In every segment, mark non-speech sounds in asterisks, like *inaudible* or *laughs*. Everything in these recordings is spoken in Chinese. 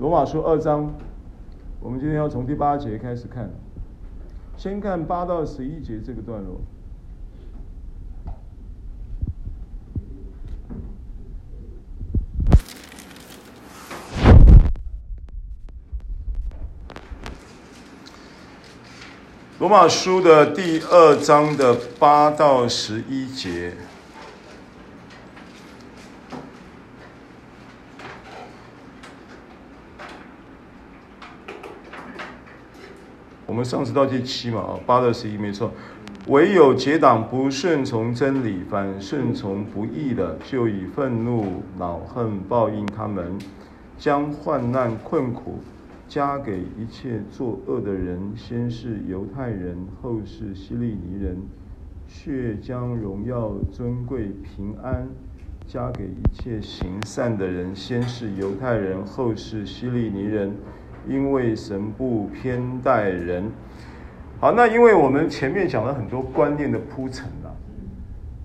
罗马书二章，我们今天要从第八节开始看，先看八到十一节这个段落。罗马书的第二章的八到十一节，我们上次到第七嘛，啊，八到十一没错。唯有结党不顺从真理，反顺从不义的，就以愤怒、恼恨报应他们，将患难困苦。加给一切作恶的人，先是犹太人，后是希利尼人；却将荣耀、尊贵、平安加给一切行善的人，先是犹太人，后是希利尼人。因为神不偏待人。好，那因为我们前面讲了很多观念的铺陈了，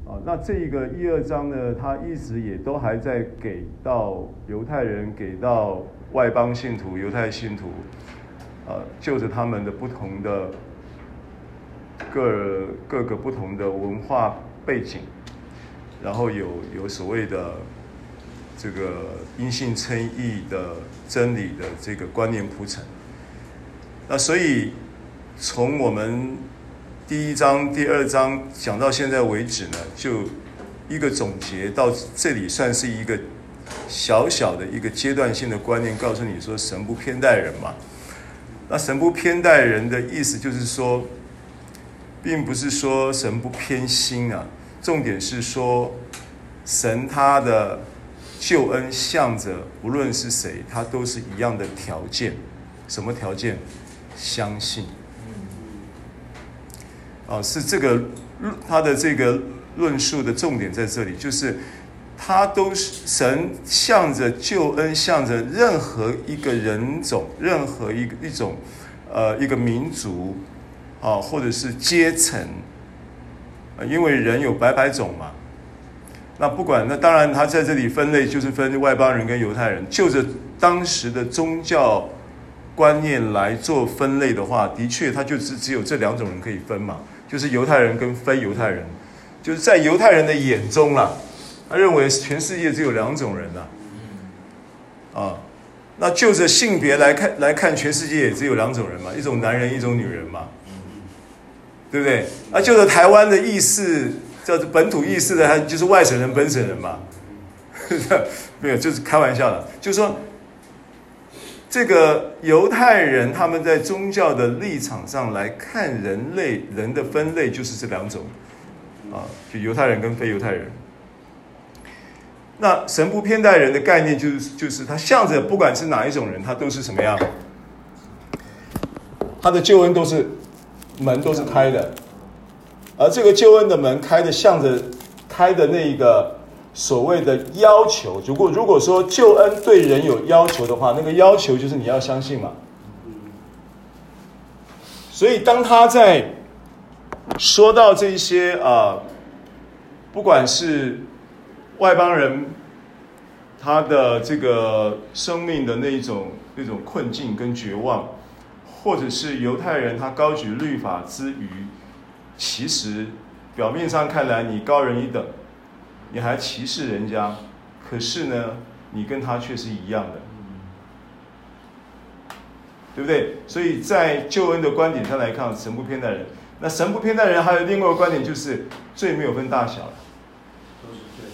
啊，那这一个一二章呢，他一直也都还在给到犹太人，给到。外邦信徒、犹太信徒，呃，就着他们的不同的各各个不同的文化背景，然后有有所谓的这个因信称义的真理的这个观念铺陈。那所以从我们第一章、第二章讲到现在为止呢，就一个总结到这里算是一个。小小的一个阶段性的观念，告诉你说神不偏待人嘛。那神不偏待人的意思就是说，并不是说神不偏心啊。重点是说，神他的救恩向着无论是谁，他都是一样的条件。什么条件？相信。啊，是这个他的这个论述的重点在这里，就是。他都是神向着救恩，向着任何一个人种，任何一个一种，呃，一个民族，啊，或者是阶层，因为人有百百种嘛。那不管，那当然他在这里分类就是分外邦人跟犹太人，就着当时的宗教观念来做分类的话，的确他就是只有这两种人可以分嘛，就是犹太人跟非犹太人，就是在犹太人的眼中啦。他认为全世界只有两种人呐，啊，那就着性别来看来看，全世界也只有两种人嘛，一种男人，一种女人嘛，对不对？那就着台湾的意思，叫本土意识的，还就是外省人、本省人嘛，*laughs* 没有，就是开玩笑的，就是说，这个犹太人他们在宗教的立场上来看人类人的分类就是这两种，啊，就犹太人跟非犹太人。那神不偏待人的概念，就是就是他向着不管是哪一种人，他都是什么样，他的救恩都是门都是开的，而这个救恩的门开的向着开的那一个所谓的要求，如果如果说救恩对人有要求的话，那个要求就是你要相信嘛。所以当他在说到这些啊，不管是。外邦人，他的这个生命的那一种那种困境跟绝望，或者是犹太人，他高举律法之余，其实表面上看来你高人一等，你还歧视人家，可是呢，你跟他却是一样的，对不对？所以在救恩的观点上来看，神不偏待人。那神不偏待人，还有另外一个观点就是罪没有分大小。都是罪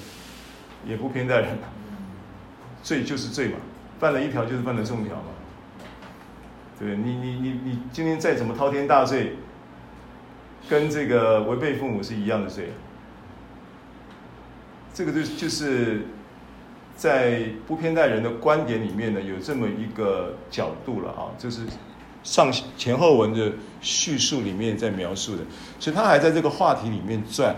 也不偏待人，罪就是罪嘛，犯了一条就是犯了众条嘛，对不对？你你你你今天再怎么滔天大罪，跟这个违背父母是一样的罪，这个就就是在不偏待人的观点里面呢，有这么一个角度了啊，就是上前后文的叙述里面在描述的，所以他还在这个话题里面转。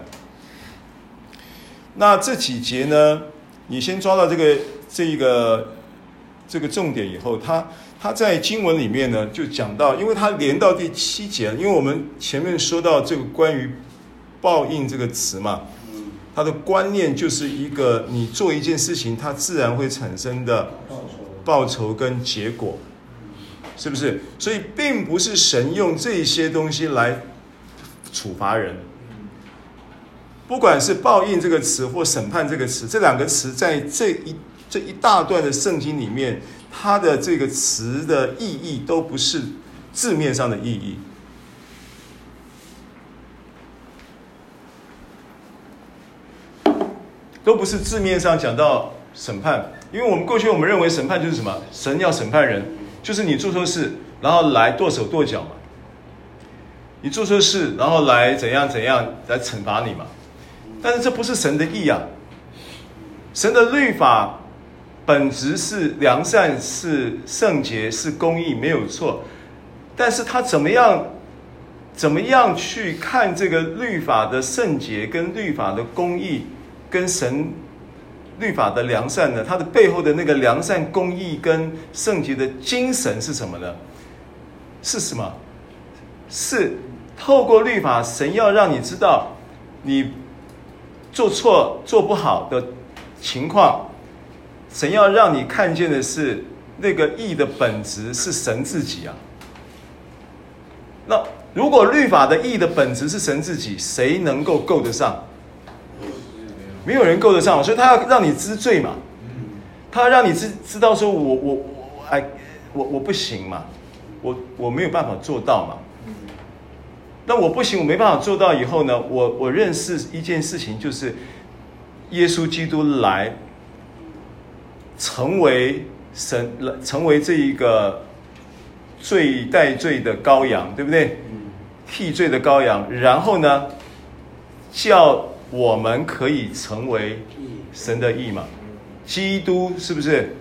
那这几节呢，你先抓到这个这一个这个重点以后，他他在经文里面呢就讲到，因为他连到第七节，因为我们前面说到这个关于报应这个词嘛，他的观念就是一个你做一件事情，它自然会产生的报酬跟结果，是不是？所以并不是神用这些东西来处罚人。不管是报应这个词或审判这个词，这两个词在这一这一大段的圣经里面，它的这个词的意义都不是字面上的意义。都不是字面上讲到审判，因为我们过去我们认为审判就是什么？神要审判人，就是你做错事，然后来剁手剁脚嘛。你做错事，然后来怎样怎样来惩罚你嘛。但是这不是神的意啊。神的律法本质是良善，是圣洁，是公义，没有错。但是他怎么样，怎么样去看这个律法的圣洁跟律法的公义？跟神律法的良善呢？它的背后的那个良善、公义跟圣洁的精神是什么呢？是什么？是透过律法，神要让你知道你做错、做不好的情况，神要让你看见的是那个义的本质是神自己啊。那如果律法的义的本质是神自己，谁能够够得上？没有人够得上，所以他要让你知罪嘛，他要让你知知道说我，我我我哎，我我不行嘛，我我没有办法做到嘛。那我不行，我没办法做到以后呢，我我认识一件事情，就是耶稣基督来成为神，成为这一个罪代罪的羔羊，对不对？替罪的羔羊，然后呢，叫。我们可以成为神的义嘛？基督是不是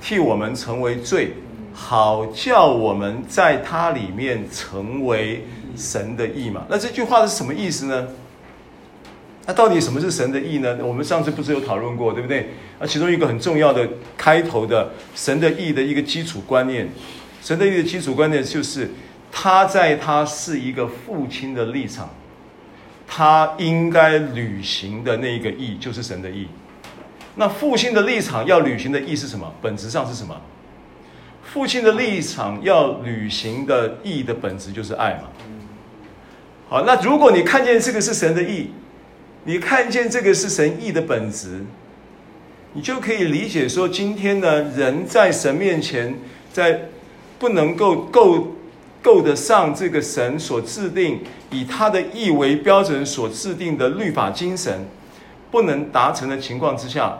替我们成为罪，好叫我们在他里面成为神的义嘛？那这句话是什么意思呢？那到底什么是神的义呢？我们上次不是有讨论过，对不对？那其中一个很重要的开头的神的义的一个基础观念，神的义的基础观念就是他在他是一个父亲的立场。他应该履行的那一个义，就是神的义。那父亲的立场要履行的义是什么？本质上是什么？父亲的立场要履行的义的本质就是爱嘛。好，那如果你看见这个是神的义，你看见这个是神义的本质，你就可以理解说，今天呢，人在神面前，在不能够够。够得上这个神所制定以他的意为标准所制定的律法精神，不能达成的情况之下，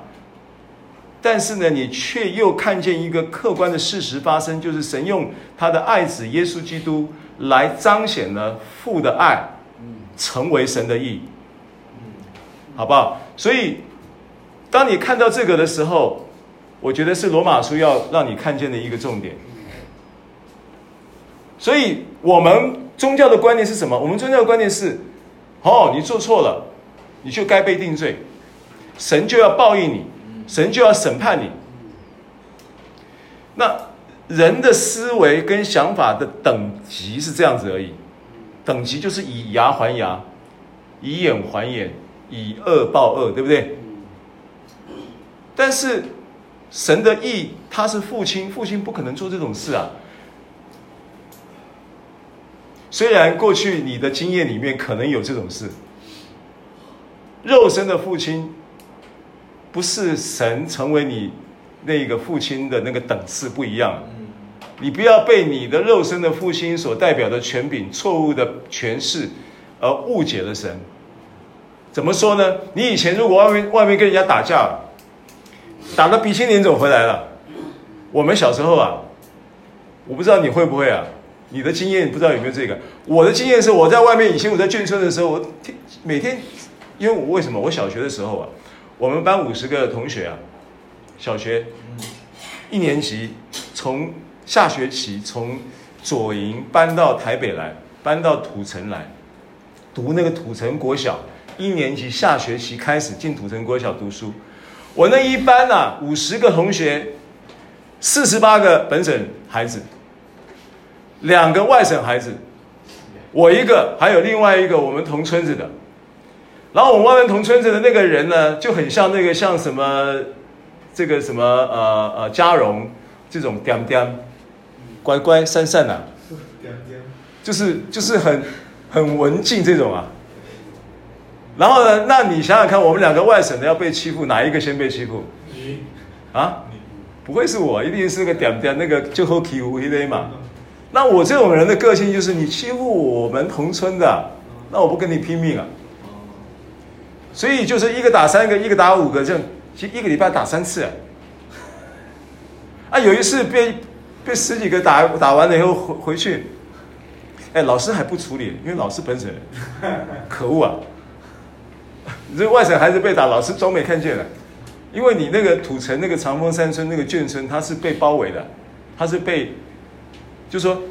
但是呢，你却又看见一个客观的事实发生，就是神用他的爱子耶稣基督来彰显了父的爱，成为神的义，好不好？所以，当你看到这个的时候，我觉得是罗马书要让你看见的一个重点。所以，我们宗教的观念是什么？我们宗教的观念是：哦，你做错了，你就该被定罪，神就要报应你，神就要审判你。那人的思维跟想法的等级是这样子而已，等级就是以牙还牙，以眼还眼，以恶报恶，对不对？但是神的义，他是父亲，父亲不可能做这种事啊。虽然过去你的经验里面可能有这种事，肉身的父亲不是神成为你那个父亲的那个等次不一样，你不要被你的肉身的父亲所代表的权柄错误的诠释而误解了神。怎么说呢？你以前如果外面外面跟人家打架，打个鼻青脸肿回来了，我们小时候啊，我不知道你会不会啊。你的经验不知道有没有这个？我的经验是，我在外面以前我在眷村的时候，我天每天，因为我为什么？我小学的时候啊，我们班五十个同学啊，小学一年级从下学期从左营搬到台北来，搬到土城来读那个土城国小，一年级下学期开始进土城国小读书。我那一班啊，五十个同学，四十八个本省孩子。两个外省孩子，我一个，还有另外一个我们同村子的。然后我们外面同村子的那个人呢，就很像那个像什么，这个什么呃呃嘉荣，这种点点乖乖善善啊，就是就是很很文静这种啊。然后呢，那你想想看，我们两个外省的要被欺负，哪一个先被欺负？啊？不会是我，一定是个点点那个就好欺负一类嘛。那我这种人的个性就是，你欺负我们同村的，那我不跟你拼命啊。所以就是一个打三个，一个打五个，这样一个礼拜打三次。啊，有一次被被十几个打打完了以后回回去，哎，老师还不处理，因为老师本身可恶啊！你 *laughs* 这外省孩子被打，老师装没看见了，因为你那个土城那个长丰山村那个眷村，它是被包围的，它是被，就说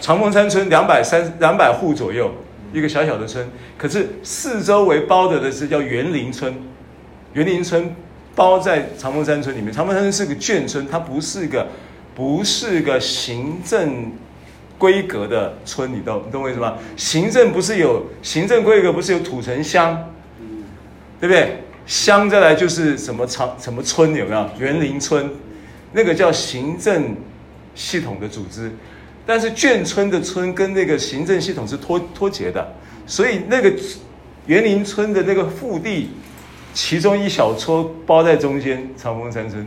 长丰山村两百三两百户左右。一个小小的村，可是四周围包着的是叫园林村，园林村包在长丰山村里面。长丰山村是个眷村，它不是个不是个行政规格的村，你懂你懂我意思吗？行政不是有行政规格，不是有土城乡，对不对？乡再来就是什么长什么村有没有？园林村，那个叫行政系统的组织。但是眷村的村跟那个行政系统是脱脱节的，所以那个园林村的那个腹地，其中一小撮包在中间，长丰山村。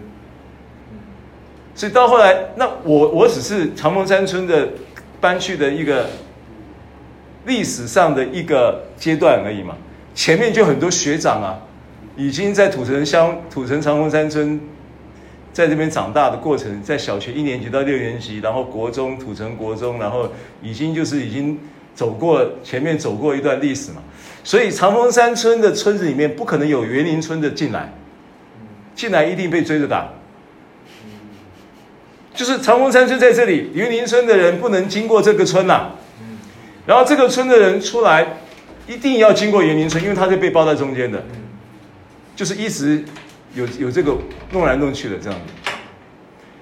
所以到后来，那我我只是长丰山村的搬去的一个历史上的一个阶段而已嘛，前面就很多学长啊，已经在土城乡、土城长丰山村。在这边长大的过程，在小学一年级到六年级，然后国中土城国中，然后已经就是已经走过前面走过一段历史嘛，所以长丰山村的村子里面不可能有园林村的进来，进来一定被追着打，就是长丰山村在这里，园林村的人不能经过这个村呐、然后这个村的人出来一定要经过园林村，因为他是被包在中间的，就是一直。有有这个弄来弄去的这样子，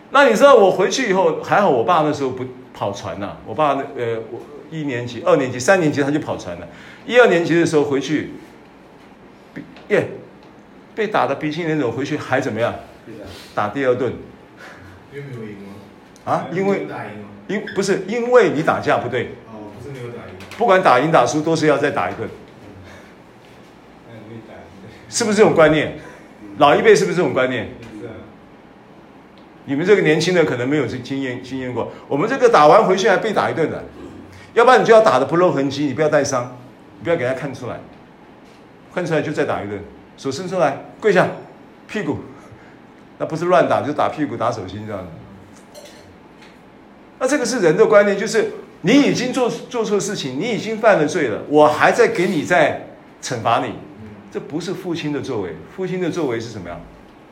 那你知道我回去以后还好，我爸那时候不跑船呐、啊。我爸那呃，我一年级、二年级、三年级他就跑船了。一二年级的时候回去，耶，被打的鼻青脸肿，回去还怎么样？打第二顿。因为没有赢吗？啊，因为因不是因为你打架不对。不。管打赢打输，都是要再打一顿。是不是这种观念？老一辈是不是这种观念？你们这个年轻的可能没有这经验经验过。我们这个打完回去还被打一顿的，要不然你就要打得不露痕迹，你不要带伤，你不要给他看出来，看出来就再打一顿。手伸出来，跪下，屁股，那不是乱打，就打屁股、打手心这样的。那这个是人的观念，就是你已经做做错事情，你已经犯了罪了，我还在给你在惩罚你。这不是父亲的作为，父亲的作为是什么样？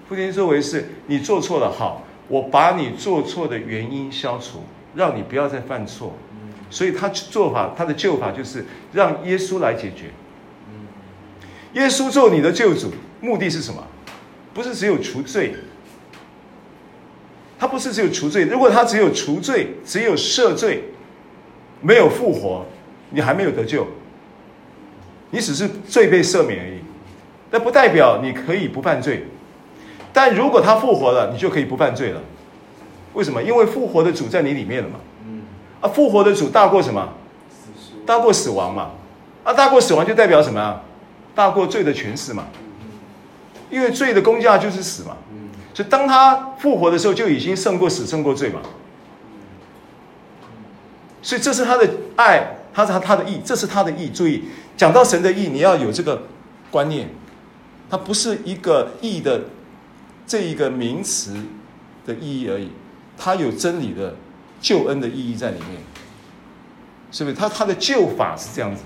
父亲的作为是你做错了，好，我把你做错的原因消除，让你不要再犯错。所以他做法，他的救法就是让耶稣来解决。耶稣做你的救主，目的是什么？不是只有除罪，他不是只有除罪。如果他只有除罪，只有赦罪，没有复活，你还没有得救，你只是罪被赦免而已。那不代表你可以不犯罪，但如果他复活了，你就可以不犯罪了。为什么？因为复活的主在你里面了嘛。啊，复活的主大过什么？大过死亡嘛。啊，大过死亡就代表什么啊？大过罪的权势嘛。因为罪的工价就是死嘛。所以当他复活的时候，就已经胜过死，胜过罪嘛。所以这是他的爱，他是他的意，这是他的意。注意，讲到神的意，你要有这个观念。它不是一个意的这一个名词的意义而已，它有真理的救恩的意义在里面，是不是？它它的救法是这样子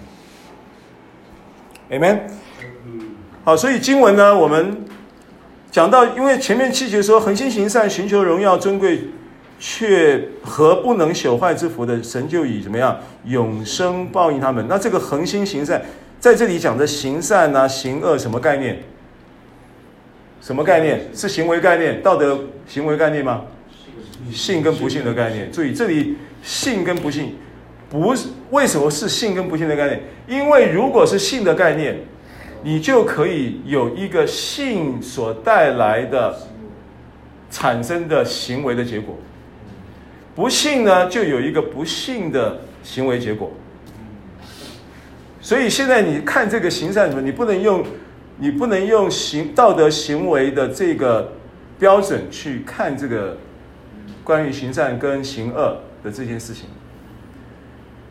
，Amen。好，所以经文呢，我们讲到，因为前面七节说，恒心行善，寻求荣耀尊贵，却和不能朽坏之福的神就以怎么样永生报应他们。那这个恒心行善，在这里讲的行善啊，行恶什么概念？什么概念？是行为概念，道德行为概念吗？信跟不信的概念。注意，这里信跟不信，不是为什么是信跟不信的概念？因为如果是信的概念，你就可以有一个信所带来的产生的行为的结果。不信呢，就有一个不信的行为结果。所以现在你看这个行善什么，你不能用，你不能用行道德行为的这个标准去看这个关于行善跟行恶的这件事情。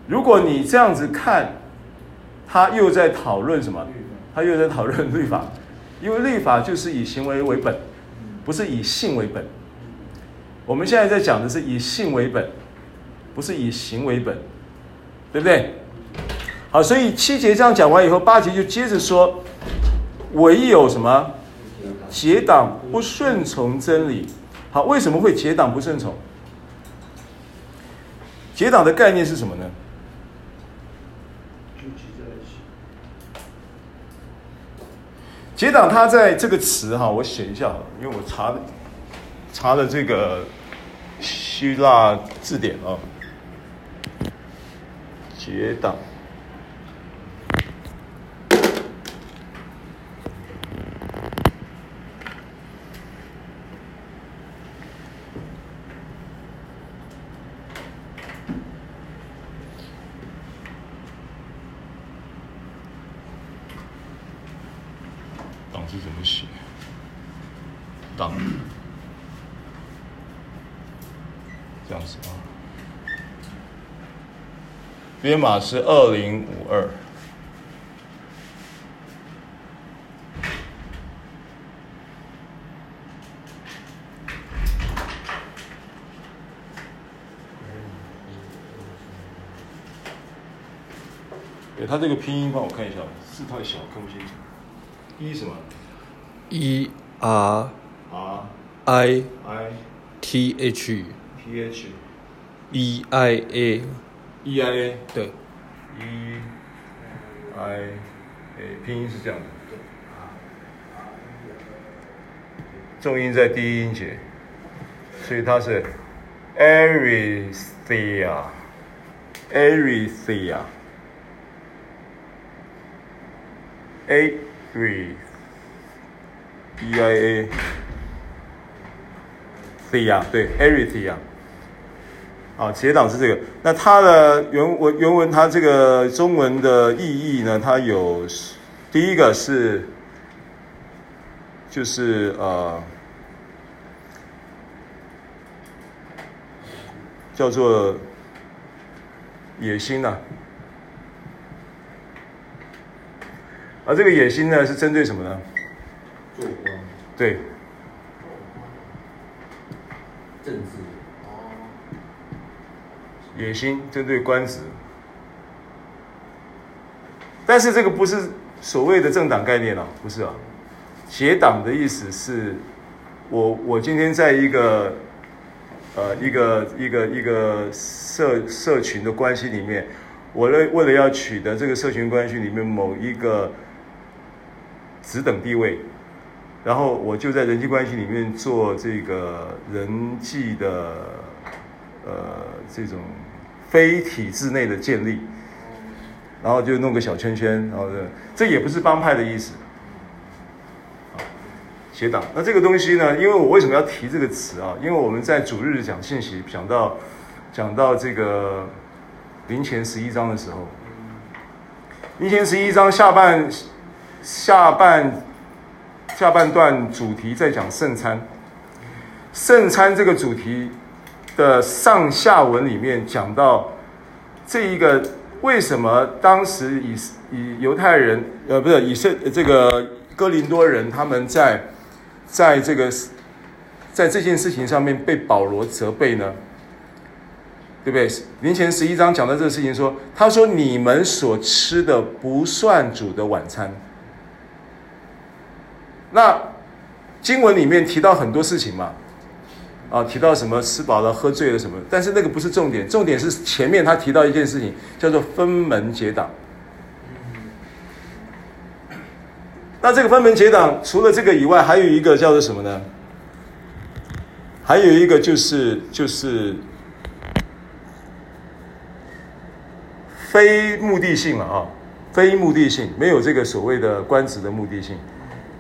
如果你这样子看，他又在讨论什么？他又在讨论律法，因为律法就是以行为为本，不是以信为本。我们现在在讲的是以信为本，不是以行为本，对不对？好，所以七节这样讲完以后，八节就接着说，唯有什么结党不顺从真理。好，为什么会结党不顺从？结党的概念是什么呢？结党，它在这个词哈，我写一下，因为我查了。查了这个希腊字典啊，结党，党是怎么写？党。这样子啊，编码是二零五二。哎，他这个拼音帮我看一下，字太小看不清楚。E 什么？E R R I I T H。T H E I A E I A 对，E I A 拼音是这样的，重音在第一音节，所以它是 A R E I A 对 Arithia 啊，结党是这个。那它的原文原文，它这个中文的意义呢？它有第一个是，就是呃，叫做野心呐、啊。而这个野心呢，是针对什么呢？做官。对。政治。野心针对官职，但是这个不是所谓的政党概念啊，不是啊。结党的意思是，我我今天在一个呃一个一个一个社社群的关系里面，我为为了要取得这个社群关系里面某一个职等地位，然后我就在人际关系里面做这个人际的。呃，这种非体制内的建立，然后就弄个小圈圈，然后这这也不是帮派的意思，啊，结党。那这个东西呢？因为我为什么要提这个词啊？因为我们在主日讲信息，讲到讲到这个林前十一章的时候，林前十一章下半下半下半段主题在讲圣餐，圣餐这个主题。的上下文里面讲到这一个为什么当时以以犹太人呃不是以色这个哥林多人他们在在这个在这件事情上面被保罗责备呢？对不对？林前十一章讲到这个事情说，他说你们所吃的不算主的晚餐。那经文里面提到很多事情嘛。啊，提到什么吃饱了喝醉了什么，但是那个不是重点，重点是前面他提到一件事情，叫做分门结党。那这个分门结党，除了这个以外，还有一个叫做什么呢？还有一个就是就是非目的性了啊，非目的性，没有这个所谓的官职的目的性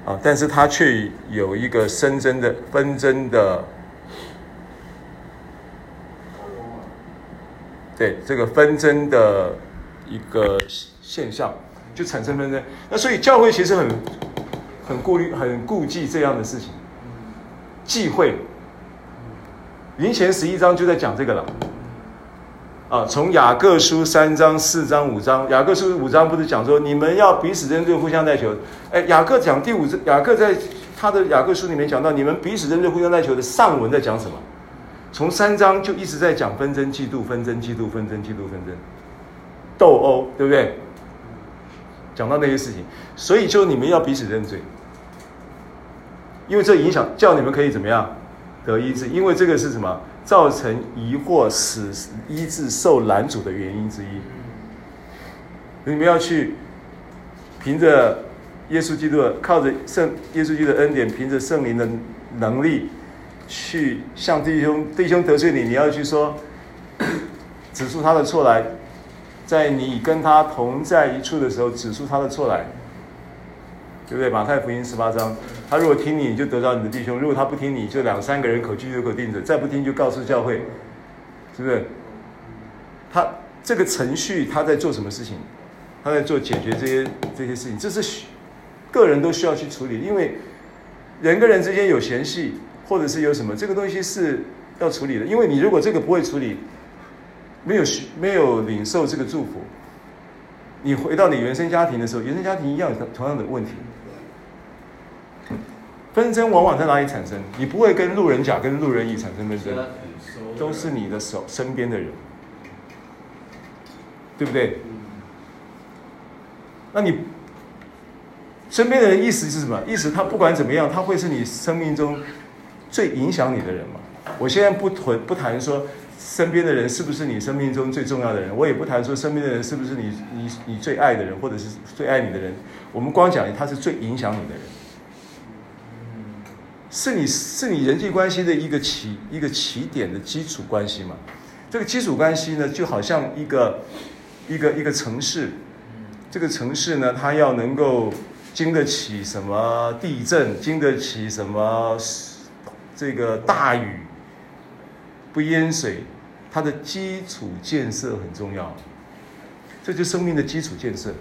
啊，但是他却有一个纷争的纷争的。对这个纷争的一个现象，就产生纷争。那所以教会其实很很顾虑、很顾忌这样的事情，忌讳。林前十一章就在讲这个了。啊，从雅各书三章、四章、五章，雅各书五章不是讲说你们要彼此认罪、互相代求？哎，雅各讲第五章，雅各在他的雅各书里面讲到你们彼此认罪、互相代求的上文在讲什么？从三章就一直在讲纷争、嫉妒、纷争、嫉妒、纷争、嫉妒、纷争、斗殴，对不对？讲到那些事情，所以就你们要彼此认罪，因为这影响叫你们可以怎么样得医治？因为这个是什么？造成疑惑、使医治受拦阻的原因之一。你们要去凭着耶稣基督的，靠着圣耶稣基督的恩典，凭着圣灵的能力，去向弟兄弟兄得罪你，你要去说，*coughs* 指出他的错来，在你跟他同在一处的时候，指出他的错来。对不对？马太福音十八章，他如果听你，就得到你的弟兄；如果他不听你，就两三个人口居有口定者，再不听就告诉教会，是不是？他这个程序他在做什么事情？他在做解决这些这些事情，这是个人都需要去处理，因为人跟人之间有嫌隙，或者是有什么，这个东西是要处理的。因为你如果这个不会处理，没有没有领受这个祝福，你回到你原生家庭的时候，原生家庭一样有同样的问题。纷争往往在哪里产生？你不会跟路人甲跟路人乙产生纷争，都是你的手身边的人，对不对？那你身边的人意思是什么？意思他不管怎么样，他会是你生命中最影响你的人嘛？我现在不谈不谈说身边的人是不是你生命中最重要的人，我也不谈说身边的人是不是你你你最爱的人，或者是最爱你的人。我们光讲他是最影响你的人。是你是你人际关系的一个起一个起点的基础关系嘛？这个基础关系呢，就好像一个一个一个城市，这个城市呢，它要能够经得起什么地震，经得起什么这个大雨，不淹水，它的基础建设很重要。这就是生命的基础建设，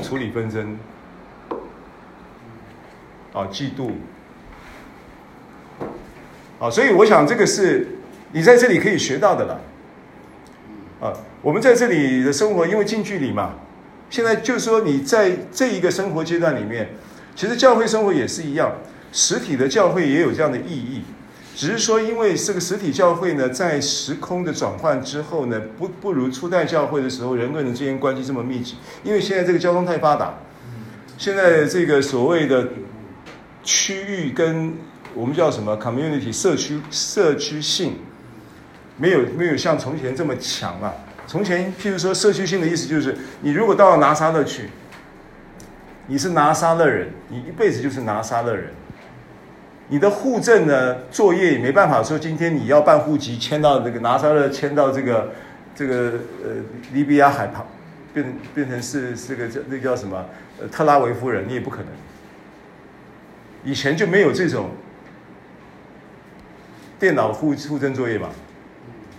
处理纷争。啊，嫉妒，啊，所以我想这个是你在这里可以学到的了。啊，我们在这里的生活，因为近距离嘛，现在就是说你在这一个生活阶段里面，其实教会生活也是一样，实体的教会也有这样的意义，只是说因为这个实体教会呢，在时空的转换之后呢，不不如初代教会的时候人跟人之间关系这么密集，因为现在这个交通太发达，现在这个所谓的。区域跟我们叫什么 community 社区社区性，没有没有像从前这么强啊。从前譬如说社区性的意思就是，你如果到了拿撒勒去，你是拿撒勒人，你一辈子就是拿撒勒人。你的户政呢，作业也没办法说今天你要办户籍迁到这个拿撒勒，迁到这个这个呃利比亚海旁，变变成是这个叫那叫什么呃特拉维夫人，你也不可能。以前就没有这种电脑户户政作业嘛，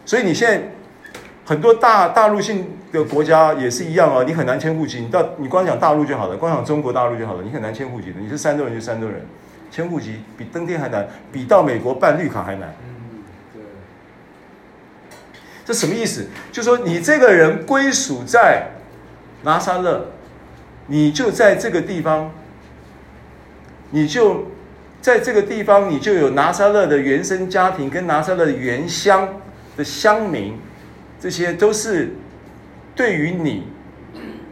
所以你现在很多大大陆性的国家也是一样啊，你很难迁户籍。你到你光讲大陆就好了，光讲中国大陆就好了，你很难迁户籍的。你是山东人就山东人，迁户籍比登天还难，比到美国办绿卡还难。嗯，对。这什么意思？就说你这个人归属在拿撒勒，你就在这个地方。你就在这个地方，你就有拿撒勒的原生家庭跟拿撒勒的原乡的乡民，这些都是对于你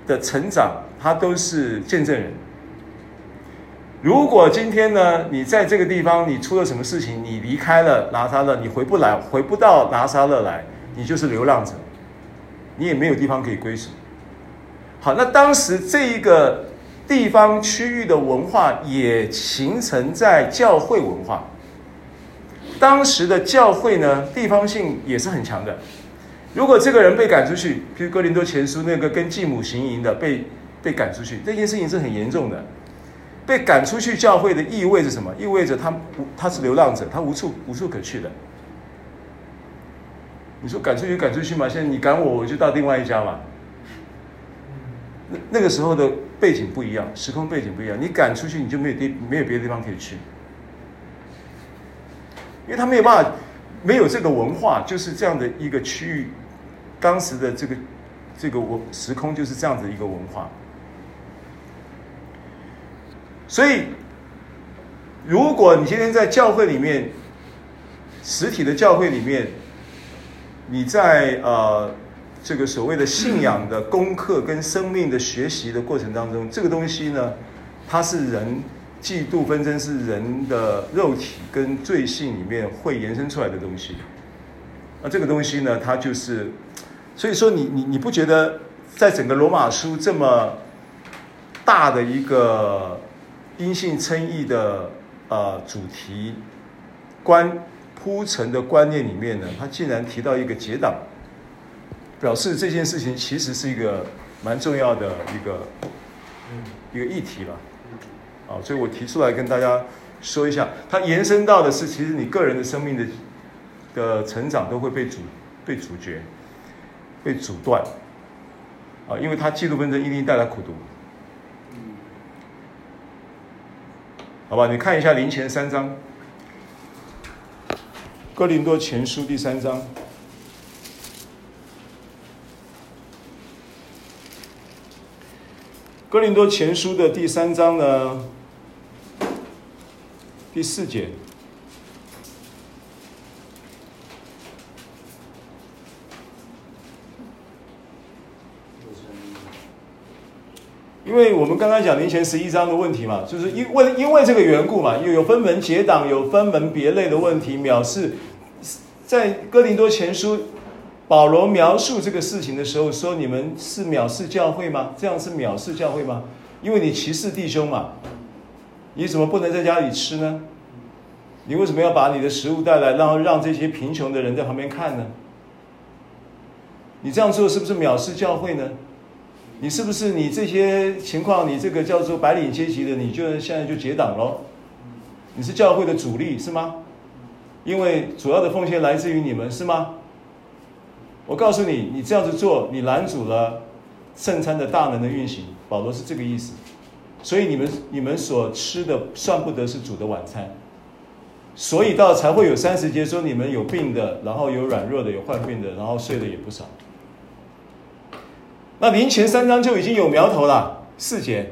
的成长，他都是见证人。如果今天呢，你在这个地方你出了什么事情，你离开了拿撒勒，你回不来，回不到拿撒勒来，你就是流浪者，你也没有地方可以归属。好，那当时这一个。地方区域的文化也形成在教会文化。当时的教会呢，地方性也是很强的。如果这个人被赶出去，譬如哥林多前书那个跟继母行淫的被被赶出去，这件事情是很严重的。被赶出去教会的意味着什么？意味着他他是流浪者，他无处无处可去的。你说赶出去赶出去嘛，现在你赶我，我就到另外一家嘛。那那个时候的背景不一样，时空背景不一样，你赶出去你就没有地没有别的地方可以去，因为他没有办法，没有这个文化，就是这样的一个区域，当时的这个这个文时空就是这样的一个文化，所以如果你今天在教会里面，实体的教会里面，你在呃。这个所谓的信仰的功课跟生命的学习的过程当中，这个东西呢，它是人嫉妒纷争是人的肉体跟罪性里面会延伸出来的东西。那这个东西呢，它就是，所以说你你你不觉得在整个罗马书这么大的一个阴性称义的呃主题观铺陈的观念里面呢，它竟然提到一个结党。表示这件事情其实是一个蛮重要的一个一个议题吧，啊，所以我提出来跟大家说一下，它延伸到的是，其实你个人的生命的的成长都会被阻被阻绝，被阻断，啊，因为它嫉妒纷争一定带来苦毒，好吧？你看一下林前三章，哥林多前书第三章。哥林多前书的第三章呢，第四节，因为我们刚刚讲林前十一章的问题嘛，就是因为因为这个缘故嘛，又有分门结党、有分门别类的问题，藐视，在哥林多前书。保罗描述这个事情的时候说：“你们是藐视教会吗？这样是藐视教会吗？因为你歧视弟兄嘛，你怎么不能在家里吃呢？你为什么要把你的食物带来，然后让这些贫穷的人在旁边看呢？你这样做是不是藐视教会呢？你是不是你这些情况，你这个叫做白领阶级的，你就现在就结党喽？你是教会的主力是吗？因为主要的奉献来自于你们是吗？”我告诉你，你这样子做，你拦阻了圣餐的大能的运行。保罗是这个意思，所以你们你们所吃的算不得是主的晚餐，所以到才会有三十节说你们有病的，然后有软弱的，有患病的，然后睡的也不少。那临前三章就已经有苗头了，四节，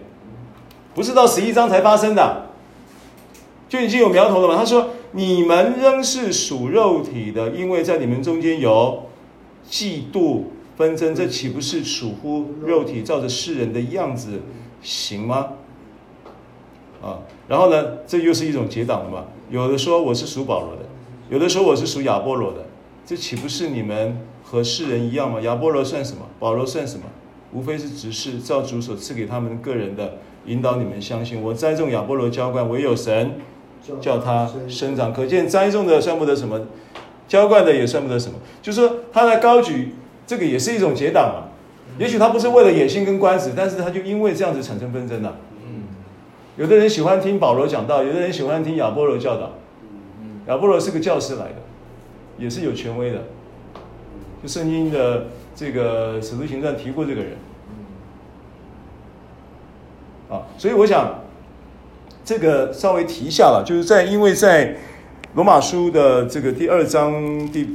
不是到十一章才发生的，就已经有苗头了嘛。他说：“你们仍是属肉体的，因为在你们中间有。”嫉妒纷争，这岂不是属乎肉体，照着世人的样子行吗？啊，然后呢，这又是一种结党了嘛？有的说我是属保罗的，有的说我是属亚波罗的，这岂不是你们和世人一样吗？亚波罗算什么？保罗算什么？无非是执事，照主所赐给他们个人的引导，你们相信。我栽种亚波罗浇灌，唯有神叫他生长。可见栽种的算不得什么。浇灌的也算不得什么，就是说他来高举这个也是一种结党嘛。也许他不是为了野心跟官职，但是他就因为这样子产生纷争了。有的人喜欢听保罗讲道，有的人喜欢听亚波罗教导。亚波罗是个教师来的，也是有权威的。就圣经的这个使徒行传提过这个人。啊，所以我想这个稍微提一下了，就是在因为在。罗马书的这个第二章第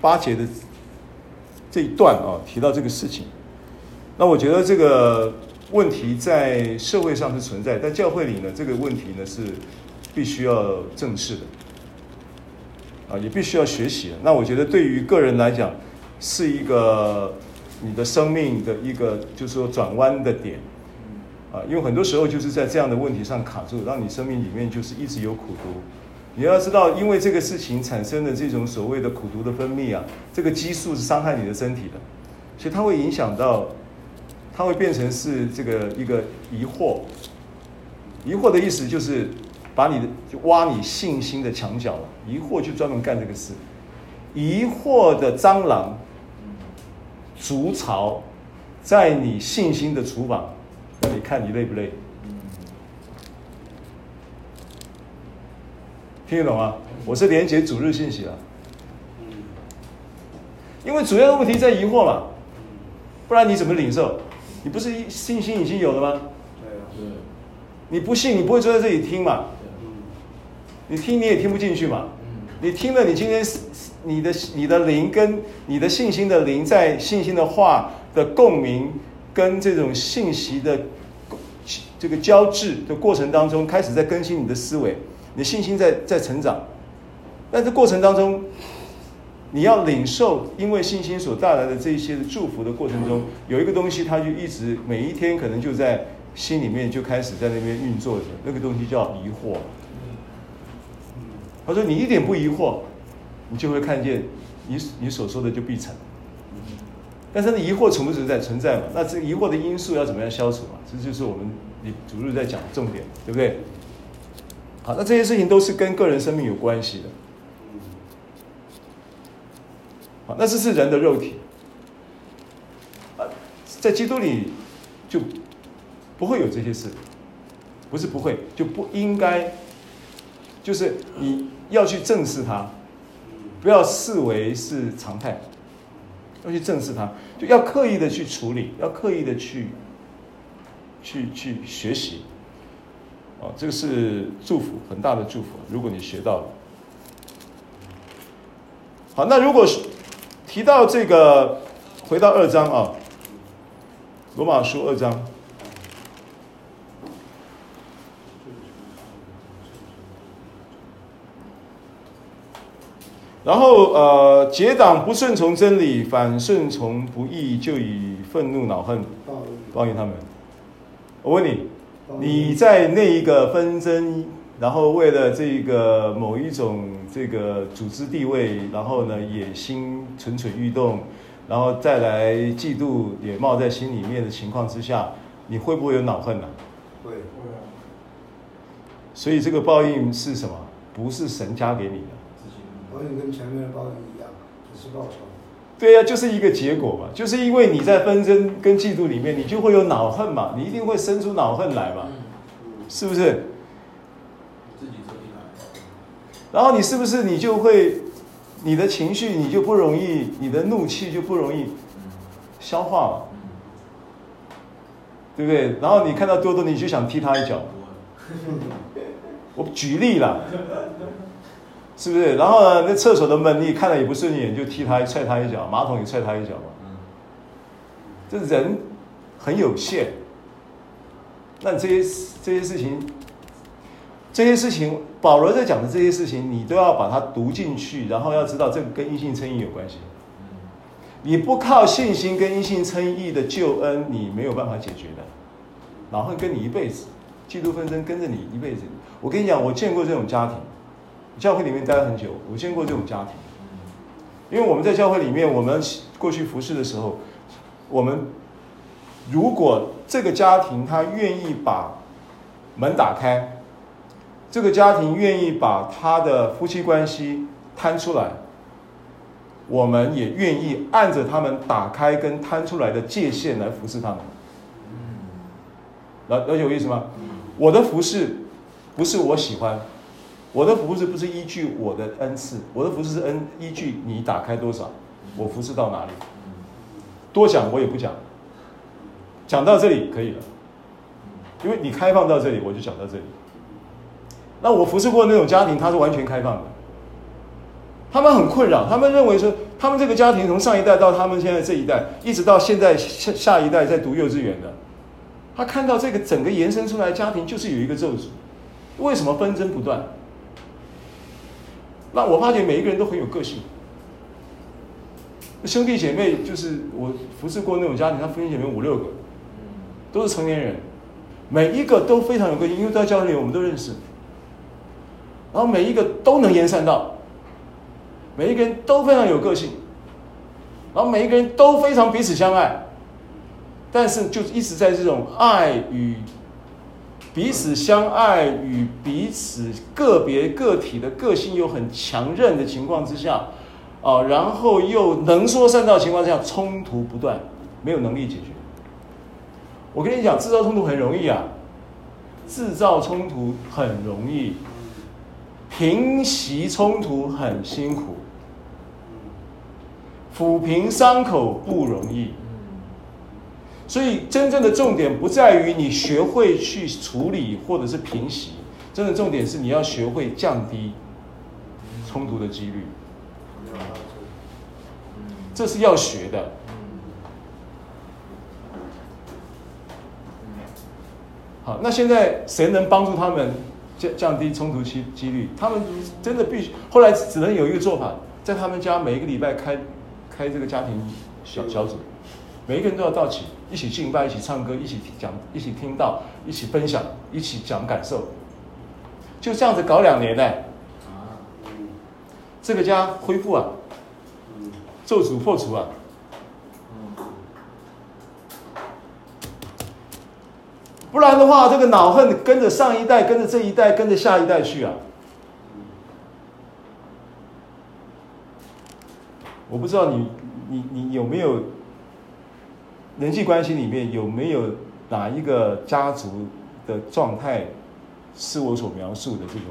八节的这一段啊，提到这个事情。那我觉得这个问题在社会上是存在，但教会里呢，这个问题呢是必须要正视的，啊，也必须要学习。那我觉得对于个人来讲，是一个你的生命的一个就是说转弯的点，啊，因为很多时候就是在这样的问题上卡住，让你生命里面就是一直有苦毒。你要知道，因为这个事情产生的这种所谓的苦毒的分泌啊，这个激素是伤害你的身体的，所以它会影响到，它会变成是这个一个疑惑。疑惑的意思就是把你的就挖你信心的墙角了。疑惑就专门干这个事。疑惑的蟑螂筑巢在你信心的厨房，那你看你累不累？听得懂吗？我是连接主日信息了。因为主要的问题在疑惑嘛，不然你怎么领受？你不是信心已经有了吗？对啊，对。你不信，你不会坐在这里听嘛？你听你也听不进去嘛？你听了，你今天你的你的灵跟你的信心的灵在信心的话的共鸣跟这种信息的这个交织的过程当中，开始在更新你的思维，你的信心在在成长。但这过程当中，你要领受，因为信心所带来的这些祝福的过程中，有一个东西，它就一直每一天可能就在心里面就开始在那边运作着。那个东西叫疑惑。他说：“你一点不疑惑，你就会看见你你所说的就必成。但是，那疑惑存不存在？存在嘛？那这疑惑的因素要怎么样消除嘛？这就是我们你主日在讲的重点，对不对？好，那这些事情都是跟个人生命有关系的。”好那这是人的肉体，在基督里就不会有这些事，不是不会，就不应该，就是你要去正视它，不要视为是常态，要去正视它，就要刻意的去处理，要刻意的去去去学习，啊，这个是祝福，很大的祝福，如果你学到了，好，那如果是。提到这个，回到二章啊，《罗马书》二章，然后呃，结党不顺从真理，反顺从不义，就以愤怒恼恨报应他们。我问你，你在那一个纷争？然后为了这个某一种这个组织地位，然后呢野心蠢蠢欲动，然后再来嫉妒也冒在心里面的情况之下，你会不会有恼恨呢？会会啊。所以这个报应是什么？不是神加给你的。报应跟前面的报应一样，只是报酬。对呀、啊，就是一个结果嘛，就是因为你在纷争跟嫉妒里面，你就会有恼恨嘛，你一定会生出恼恨来嘛，是不是？然后你是不是你就会，你的情绪你就不容易，你的怒气就不容易消化了，对不对？然后你看到多多，你就想踢他一脚。*laughs* 我举例了，是不是？然后呢，那厕所的门你看了也不顺眼，就踢他、踹他一脚，马桶也踹他一脚嘛。这人很有限，那这些这些事情。这些事情，保罗在讲的这些事情，你都要把它读进去，然后要知道这个跟因信称义有关系。你不靠信心跟因信称义的救恩，你没有办法解决的。然后跟你一辈子，嫉妒纷争跟着你一辈子。我跟你讲，我见过这种家庭，教会里面待了很久，我见过这种家庭。因为我们在教会里面，我们过去服侍的时候，我们如果这个家庭他愿意把门打开。这个家庭愿意把他的夫妻关系摊出来，我们也愿意按着他们打开跟摊出来的界限来服侍他们。了了解我意思吗？我的服侍不是我喜欢，我的服侍不是依据我的恩赐，我的服侍是恩依据你打开多少，我服侍到哪里。多讲我也不讲，讲到这里可以了，因为你开放到这里，我就讲到这里。那我服侍过那种家庭，他是完全开放的。他们很困扰，他们认为说，他们这个家庭从上一代到他们现在这一代，一直到现在下下一代在读幼稚园的，他看到这个整个延伸出来的家庭就是有一个咒诅，为什么纷争不断？那我发觉每一个人都很有个性，兄弟姐妹就是我服侍过那种家庭，他兄弟姐妹五六个，都是成年人，每一个都非常有个性，因为在教会里我们都认识。然后每一个都能言善道，每一个人都非常有个性，然后每一个人都非常彼此相爱，但是就一直在这种爱与彼此相爱与彼此个别个体的个性又很强韧的情况之下，啊，然后又能说善道的情况下，冲突不断，没有能力解决。我跟你讲，制造冲突很容易啊，制造冲突很容易。平息冲突很辛苦，抚平伤口不容易。所以真正的重点不在于你学会去处理或者是平息，真的重点是你要学会降低冲突的几率。这是要学的。好，那现在谁能帮助他们降降低冲突期几率？他们真的必须，后来只能有一个做法，在他们家每一个礼拜开开这个家庭小小组，每一个人都要到齐，一起敬拜，一起唱歌，一起讲，一起听到，一起分享，一起讲感受，就这样子搞两年呢。这个家恢复啊，咒诅破除啊。不然的话，这个恼恨跟着上一代，跟着这一代，跟着下一代去啊！我不知道你你你有没有人际关系里面有没有哪一个家族的状态是我所描述的这种？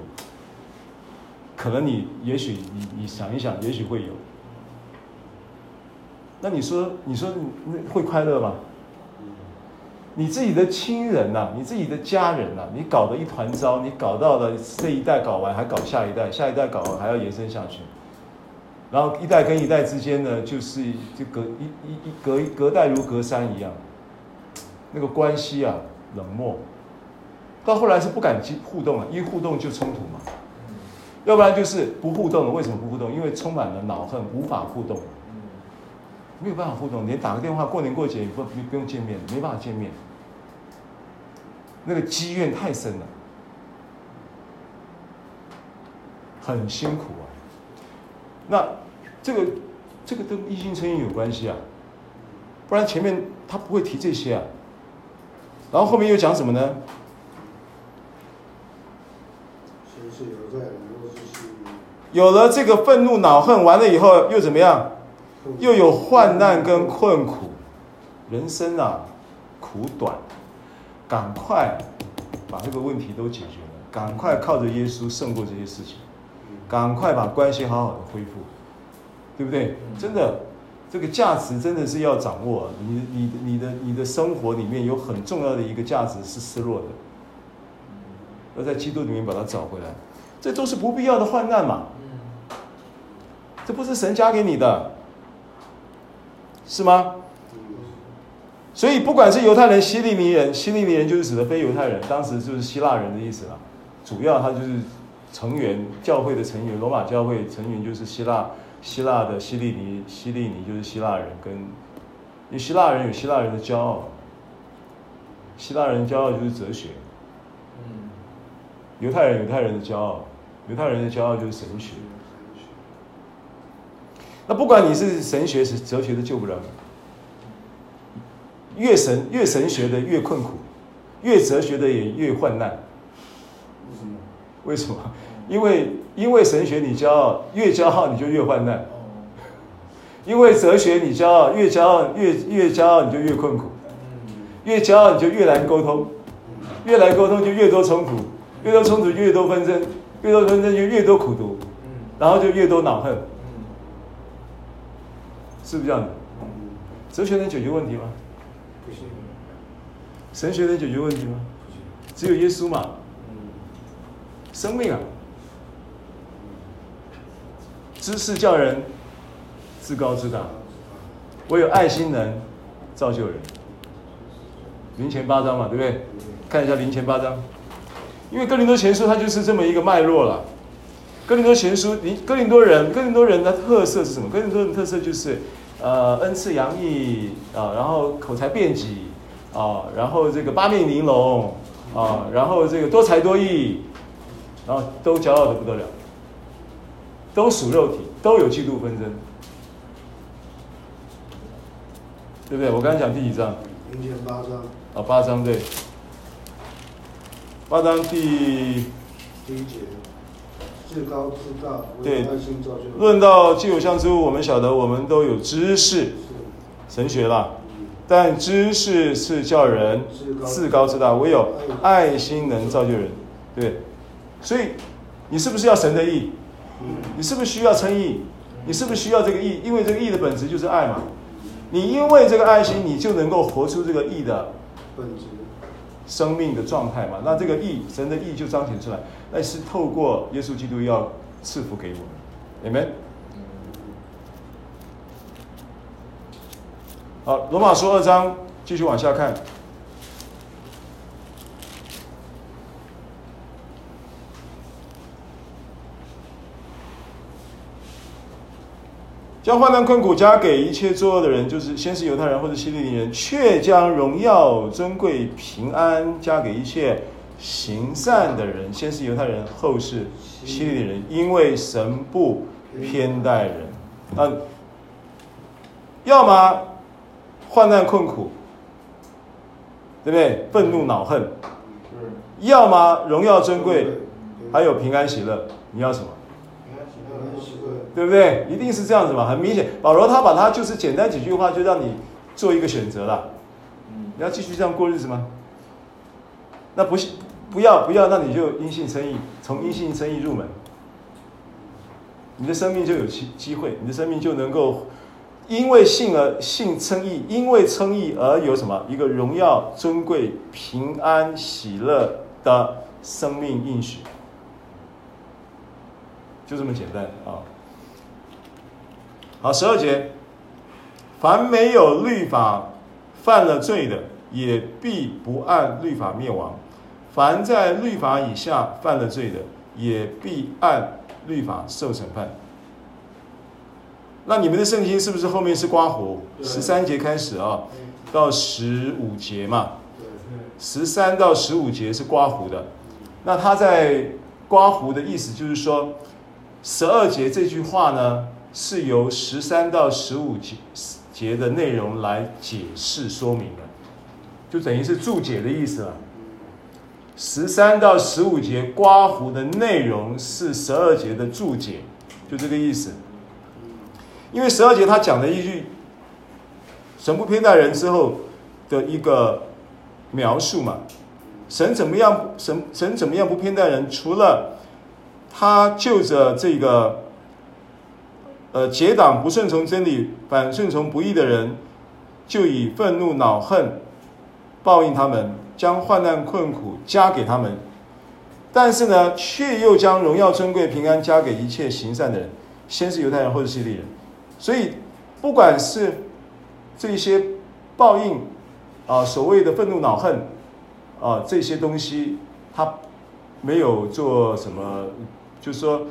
可能你也许你你想一想，也许会有。那你说你说那会快乐吗？你自己的亲人呐、啊，你自己的家人呐、啊，你搞得一团糟，你搞到了这一代搞完，还搞下一代，下一代搞完还要延伸下去，然后一代跟一代之间呢，就是就隔一一一隔隔代如隔山一样，那个关系啊冷漠，到后来是不敢互动了，一互动就冲突嘛，要不然就是不互动了。为什么不互动？因为充满了恼恨，无法互动，没有办法互动，连打个电话，过年过节也不不用见面，没办法见面。那个积怨太深了，很辛苦啊。那这个这个跟异性成瘾有关系啊，不然前面他不会提这些啊。然后后面又讲什么呢？有了这个愤怒、恼恨，完了以后又怎么样？又有患难跟困苦。人生啊，苦短。赶快把这个问题都解决了，赶快靠着耶稣胜过这些事情，赶快把关系好好的恢复，对不对？真的，这个价值真的是要掌握。你、你、你的、你的生活里面有很重要的一个价值是失落的，要在基督里面把它找回来。这都是不必要的患难嘛，这不是神加给你的，是吗？所以，不管是犹太人、希利尼人，希利尼人就是指的非犹太人，当时就是希腊人的意思了。主要他就是成员，教会的成员，罗马教会成员就是希腊，希腊的希利尼，希利尼就是希腊人，跟因为希腊人有希腊人的骄傲，希腊人骄傲就是哲学，嗯犹太人犹太人的骄傲，犹太人的骄傲就是神学。那不管你是神学是哲学，都救不了你。越神越神学的越困苦，越哲学的也越患难。为什么？因为因为神学你骄傲，越骄傲你就越患难。因为哲学你骄傲，越骄傲越越骄傲你就越困苦。越骄傲你就越难沟通，越难沟通就越多冲突，越多冲突就越多纷争，越多纷争就越多苦毒，然后就越多恼恨。是不是这样的？哲学能解决问题吗？不行神学能解决问题吗？只有耶稣嘛。生命啊，知识叫人自高自大，唯有爱心能造就人。林前八章嘛，对不对？看一下林前八章，因为哥林多前书它就是这么一个脉络了。哥林多前书，你哥林多人，哥林多人的特色是什么？哥林多人的特色就是。呃，恩赐洋溢啊，然后口才辩捷啊，然后这个八面玲珑啊，然后这个多才多艺，然后都骄傲的不得了，都属肉体，都有嫉妒纷争，对不对？我刚才讲第几章？零前八章。啊，八章对，八章第第一节。至高自大，对，论到既有相之物，我们晓得我们都有知识，神学啦。但知识是叫人自高自大，唯有爱心能造就人。对，所以你是不是要神的义？你是不是需要称义？你是不是需要这个义？因为这个义的本质就是爱嘛。你因为这个爱心，你就能够活出这个义的本质，生命的状态嘛。那这个义，神的义就彰显出来，那是透过耶稣基督要赐福给我们，Amen。好，罗马书二章继续往下看。将患难困苦加给一切作恶的人，就是先是犹太人或者希利尼人，却将荣耀尊贵平安加给一切行善的人，先是犹太人，后是希利尼人，因为神不偏待人。啊，要么患难困苦，对不对？愤怒恼恨，要么荣耀尊贵，还有平安喜乐，你要什么？对不对？一定是这样子嘛，很明显，保罗他把他就是简单几句话就让你做一个选择了。你要继续这样过日子吗？那不是不要不要，那你就因信称义，从因信称义入门，你的生命就有机机会，你的生命就能够因为信而信称义，因为称义而有什么一个荣耀尊贵平安喜乐的生命应许，就这么简单啊。好，十二节，凡没有律法犯了罪的，也必不按律法灭亡；凡在律法以下犯了罪的，也必按律法受审判。那你们的圣经是不是后面是刮胡？十三节开始啊，到十五节嘛。十三到十五节是刮胡的。那他在刮胡的意思就是说，十二节这句话呢，是由十三到十五节节的内容来解释说明的，就等于是注解的意思了。十三到十五节刮胡的内容是十二节的注解，就这个意思。因为十二节他讲了一句“神不偏待人”之后的一个描述嘛，神怎么样？神神怎么样不偏待人？除了他就着这个。呃，结党不顺从真理，反顺从不义的人，就以愤怒恼恨报应他们，将患难困苦加给他们。但是呢，却又将荣耀尊贵平安加给一切行善的人，先是犹太人，后是希利人。所以，不管是这些报应啊，所谓的愤怒恼恨啊，这些东西，他没有做什么，就是说。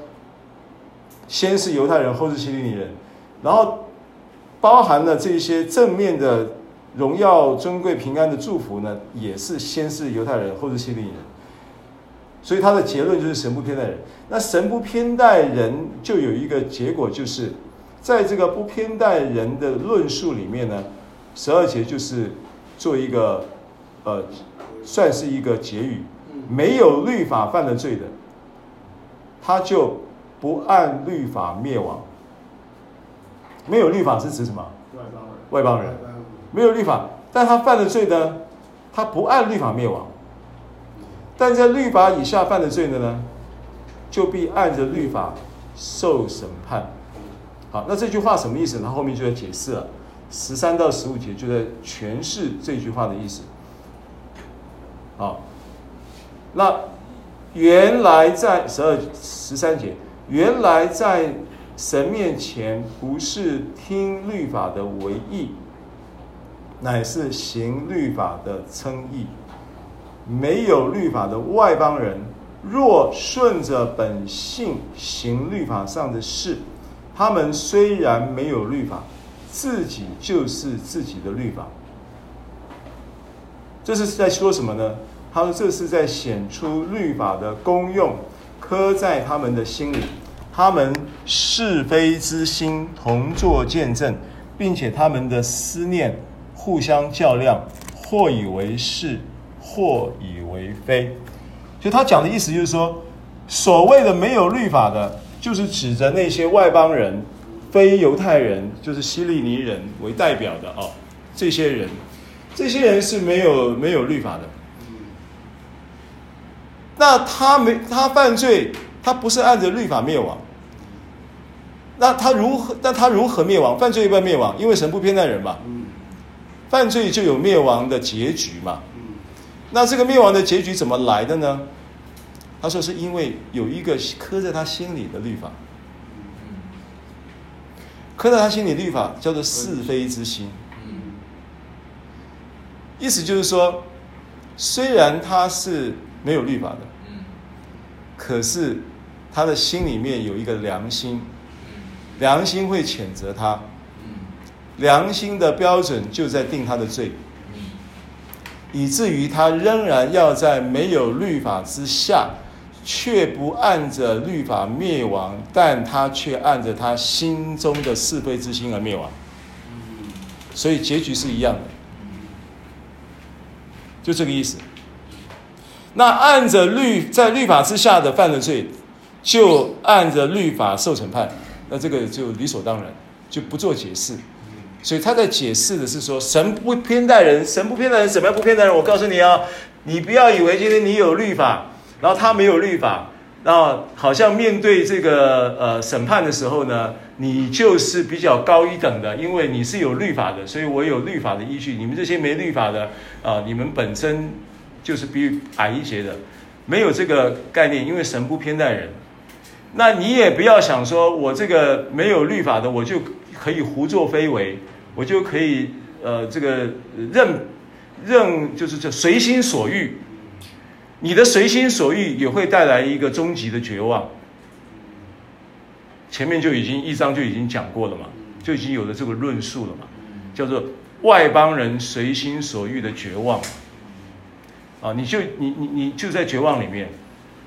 先是犹太人，后是希利尼人，然后包含了这些正面的荣耀、尊贵、平安的祝福呢，也是先是犹太人，后是希利尼人。所以他的结论就是神不偏待人。那神不偏待人，就有一个结果，就是在这个不偏待人的论述里面呢，十二节就是做一个呃，算是一个结语，没有律法犯了罪的，他就。不按律法灭亡，没有律法是指什么？外邦人。外邦人没有律法，但他犯了罪呢，他不按律法灭亡。但在律法以下犯的罪的呢，就必按着律法受审判。好，那这句话什么意思？他后面就在解释了，十三到十五节就在诠释这句话的意思。好，那原来在十二十三节。原来在神面前，不是听律法的为义，乃是行律法的称义。没有律法的外邦人，若顺着本性行律法上的事，他们虽然没有律法，自己就是自己的律法。这是在说什么呢？他说这是在显出律法的功用。刻在他们的心里，他们是非之心同作见证，并且他们的思念互相较量，或以为是，或以为非。所以他讲的意思就是说，所谓的没有律法的，就是指着那些外邦人、非犹太人，就是希利尼人为代表的哦，这些人，这些人是没有没有律法的。那他没他犯罪，他不是按着律法灭亡，那他如何？那他如何灭亡？犯罪一般灭亡，因为神不偏待人嘛。嗯犯罪就有灭亡的结局嘛。嗯那这个灭亡的结局怎么来的呢？他说是因为有一个刻在他心里的律法，刻在他心里律法叫做是非之心。意思就是说，虽然他是没有律法的，可是他的心里面有一个良心，良心会谴责他，良心的标准就在定他的罪，以至于他仍然要在没有律法之下，却不按着律法灭亡，但他却按着他心中的是非之心而灭亡，所以结局是一样的。就这个意思。那按着律，在律法之下的犯了罪，就按着律法受审判。那这个就理所当然，就不做解释。所以他在解释的是说，神不偏待人，神不偏待人，怎么样不偏待人？我告诉你啊，你不要以为今天你有律法，然后他没有律法，然后好像面对这个呃审判的时候呢，你就是比较高一等的，因为你是有律法的，所以我有律法的依据。你们这些没律法的啊、你们本身就是比矮一些的，没有这个概念，因为神不偏待人。那你也不要想说我这个没有律法的，我就可以胡作非为，我就可以呃这个任任就是这随心所欲。你的随心所欲也会带来一个终极的绝望。前面就已经一章就已经讲过了嘛，就已经有了这个论述了嘛，叫做外邦人随心所欲的绝望。啊，你就你你你就在绝望里面，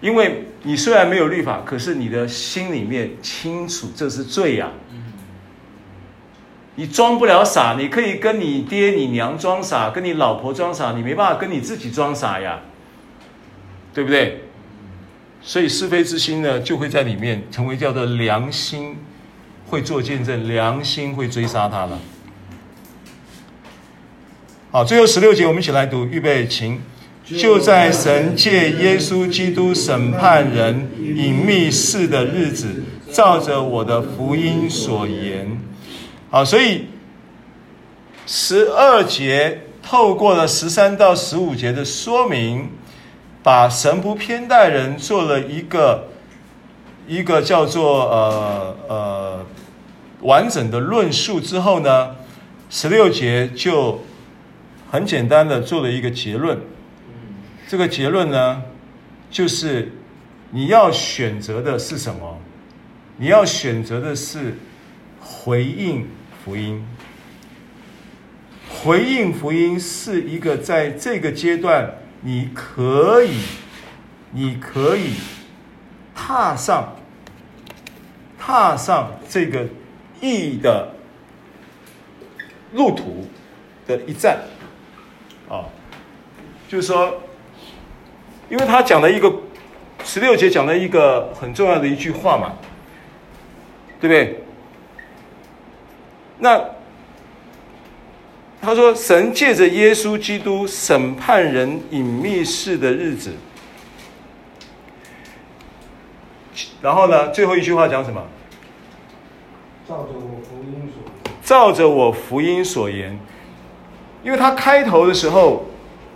因为你虽然没有律法，可是你的心里面清楚这是罪呀。你装不了傻，你可以跟你爹你娘装傻，跟你老婆装傻，你没办法跟你自己装傻呀，对不对？所以是非之心呢，就会在里面成为叫做良心，会做见证，良心会追杀他了。好，最后十六节，我们一起来读，预备，请。就在神借耶稣基督审判人隐秘事的日子，照着我的福音所言。好，所以十二节透过了十三到十五节的说明。把神不偏待人做了一个一个叫做呃呃完整的论述之后呢，十六节就很简单的做了一个结论。这个结论呢，就是你要选择的是什么？你要选择的是回应福音。回应福音是一个在这个阶段。你可以，你可以踏上，踏上这个义的路途的一站，啊，就是说，因为他讲了一个十六节讲了一个很重要的一句话嘛，对不对？那。他说：“神借着耶稣基督审判人隐秘事的日子。”然后呢？最后一句话讲什么？照着我福音所。照着我福音所言，因为他开头的时候，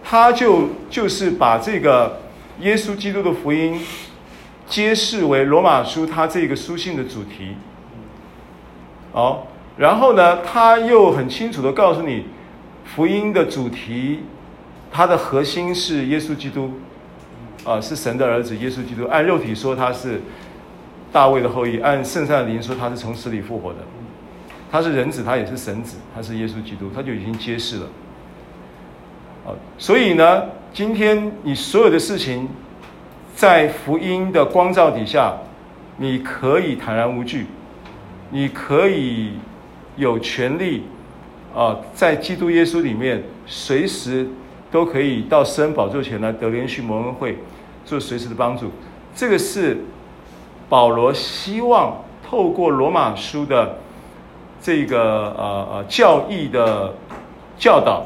他就就是把这个耶稣基督的福音揭示为罗马书他这个书信的主题。好，然后呢，他又很清楚的告诉你。福音的主题，它的核心是耶稣基督，啊，是神的儿子耶稣基督。按肉体说他是大卫的后裔，按圣善的灵说他是从死里复活的。他是人子，他也是神子，他是耶稣基督，他就已经揭示了。啊，所以呢，今天你所有的事情，在福音的光照底下，你可以坦然无惧，你可以有权利。啊，在基督耶稣里面，随时都可以到施恩宝座前来得连续蒙恩惠，做随时的帮助。这个是保罗希望透过罗马书的这个呃呃教义的教导，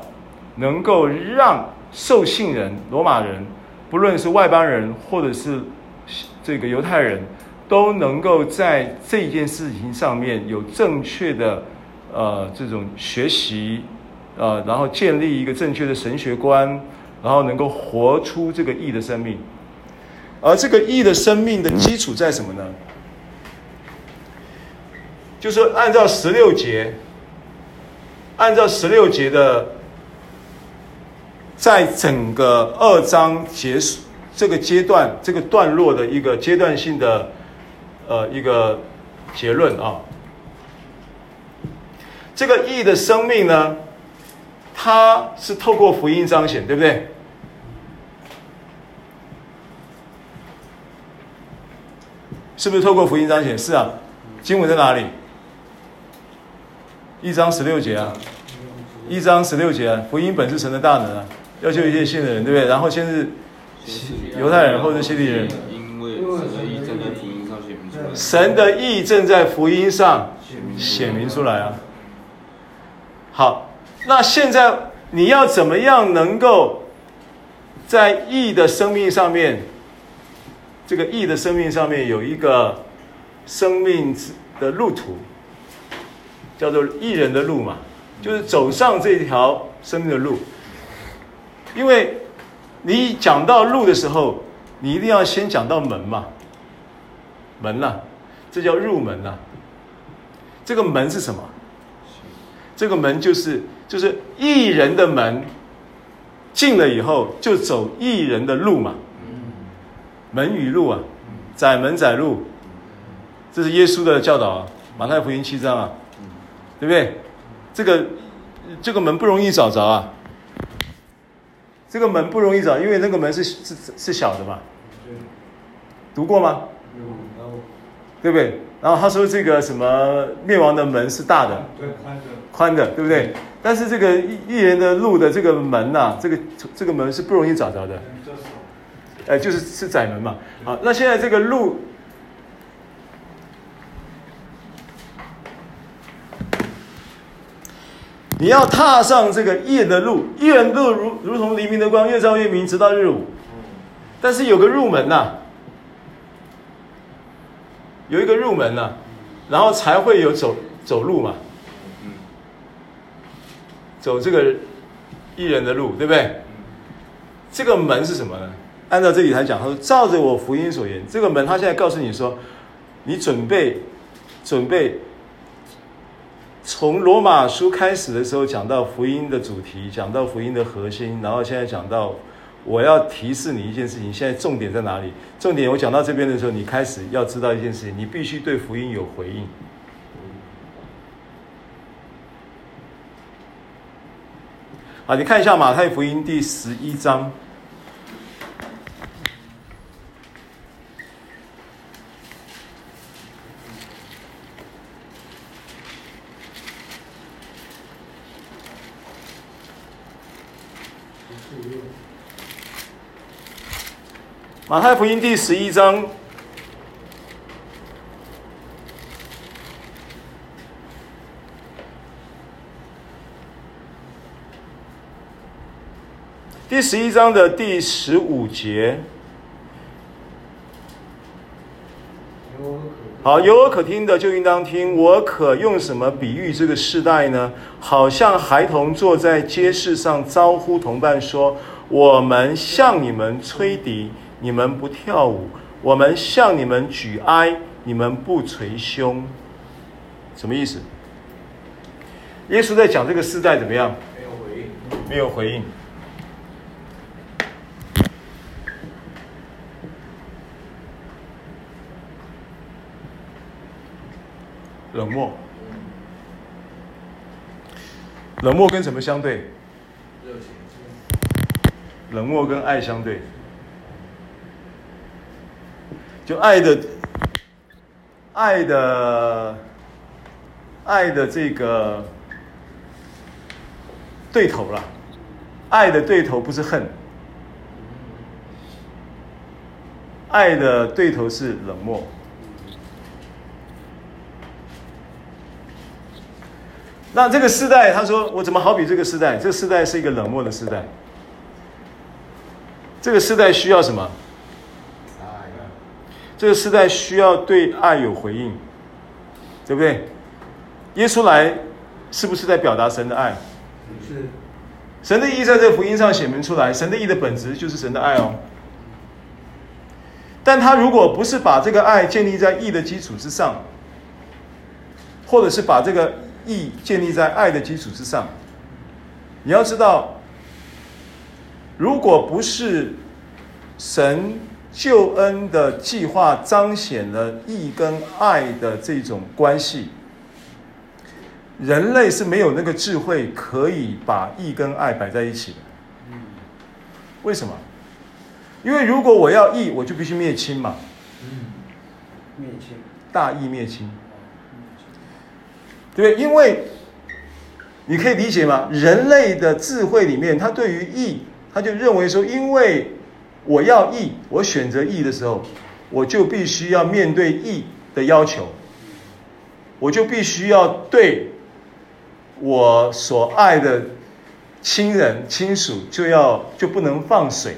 能够让受信人罗马人，不论是外邦人或者是这个犹太人，都能够在这件事情上面有正确的呃这种学习，呃，然后建立一个正确的神学观，然后能够活出这个义的生命。而这个义的生命的基础在什么呢？就是按照十六节，按照十六节的，在整个二章结束这个阶段，这个段落的一个阶段性的，呃，一个结论啊。这个义的生命呢，它是透过福音彰显，对不对？是不是透过福音彰显？是啊，经文在哪里？一章十六节啊，一章十六节啊，福音本是神的大能啊，要求一切信的人，对不对？然后先是犹太人，后是希利人，因为神的意正在福音上显明出来啊。好，那现在你要怎么样能够在义的生命上面？这个义的生命上面有一个生命的路途，叫做义人的路嘛，就是走上这条生命的路。因为你讲到路的时候，你一定要先讲到门嘛，门呐、啊，这叫入门呐、啊。这个门是什么？这个门就是就是义人的门，进了以后就走义人的路嘛。门与路啊，窄门窄路，这是耶稣的教导啊，马太福音七章啊，对不对？这个这个门不容易找着啊，这个门不容易找，因为那个门是是是小的嘛。读过吗？对不对？然后他说这个什么灭亡的门是大的，宽的，宽的对不对？但是这个义人的路的这个门呐、啊，这个这个门是不容易找着的。哎，就是是窄门嘛。好，那现在这个路，你要踏上这个夜的路，夜的路如如同黎明的光，越照越明，直到日午。但是有个入门呐、有一个入门呐、然后才会有走走路嘛。走这个艺人的路，对不对？这个门是什么呢？按照这里来讲，他说：“照着我福音所言，这个门，他现在告诉你说，你准备，准备，从罗马书开始的时候讲到福音的主题，讲到福音的核心，然后现在讲到，我要提示你一件事情，现在重点在哪里？重点我讲到这边的时候，你开始要知道一件事情，你必须对福音有回应。好，你看一下马太福音第十一章。”马太福音第十一章，第十一章的第十五节。好，有耳可听的就应当听。我可用什么比喻这个世代呢？好像孩童坐在街市上，招呼同伴说：“我们向你们吹笛。”你们不跳舞，我们向你们举哀，你们不捶胸，什么意思？耶稣在讲这个世代怎么样？没有回应，没有回应，冷漠，冷漠跟什么相对？热情。冷漠跟爱相对。就爱的，爱的，爱的这个对头了，爱的对头不是恨，爱的对头是冷漠。那这个时代，他说我怎么好比这个时代？这个时代是一个冷漠的时代。这个时代需要什么？这个时代需要对爱有回应，对不对？耶稣来是不是在表达神的爱？是。神的义在这个福音上显明出来，神的义的本质就是神的爱哦。但他如果不是把这个爱建立在义的基础之上，或者是把这个义建立在爱的基础之上，你要知道，如果不是神救恩的计划彰显了义跟爱的这种关系，人类是没有那个智慧可以把义跟爱摆在一起的。为什么？因为如果我要义，我就必须灭亲嘛。灭亲，大义灭亲，对不对？因为你可以理解吗？人类的智慧里面，他对于义，他就认为说，因为我要义，我选择义的时候，我就必须要面对义的要求，我就必须要对我所爱的亲人亲属就要就不能放水。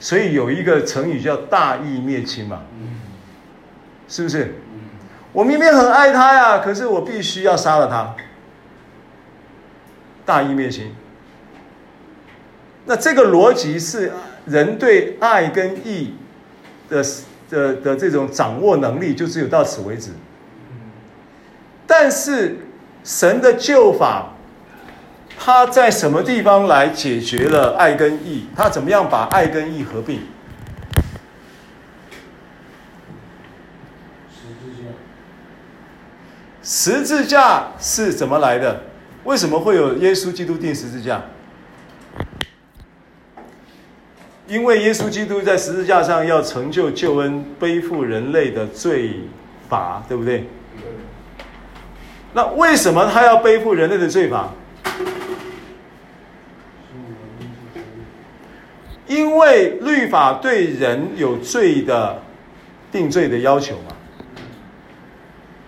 所以有一个成语叫“大义灭亲”嘛，是不是？我明明很爱他呀，可是我必须要杀了他。大义灭亲。那这个逻辑是人对爱跟义的的的这种掌握能力，就只有到此为止。但是神的救法。他在什么地方来解决了爱跟义？他怎么样把爱跟义合并？十字架。十字架是怎么来的？为什么会有耶稣基督钉十字架？因为耶稣基督在十字架上要成就救恩，背负人类的罪罚，对不对？那为什么他要背负人类的罪罚？因为律法对人有罪的定罪的要求嘛，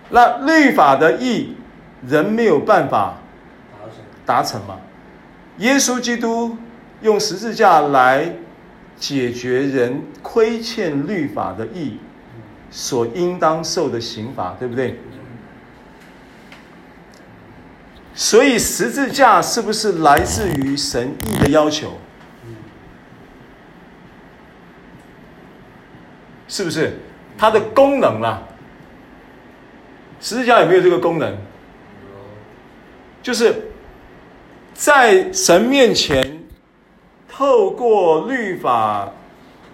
那律法的义人没有办法达成嘛，耶稣基督用十字架来解决人亏欠律法的义所应当受的刑罚，对不对？所以十字架是不是来自于神义的要求？是不是它的功能啊？十字架有没有这个功能？就是在神面前，透过律法，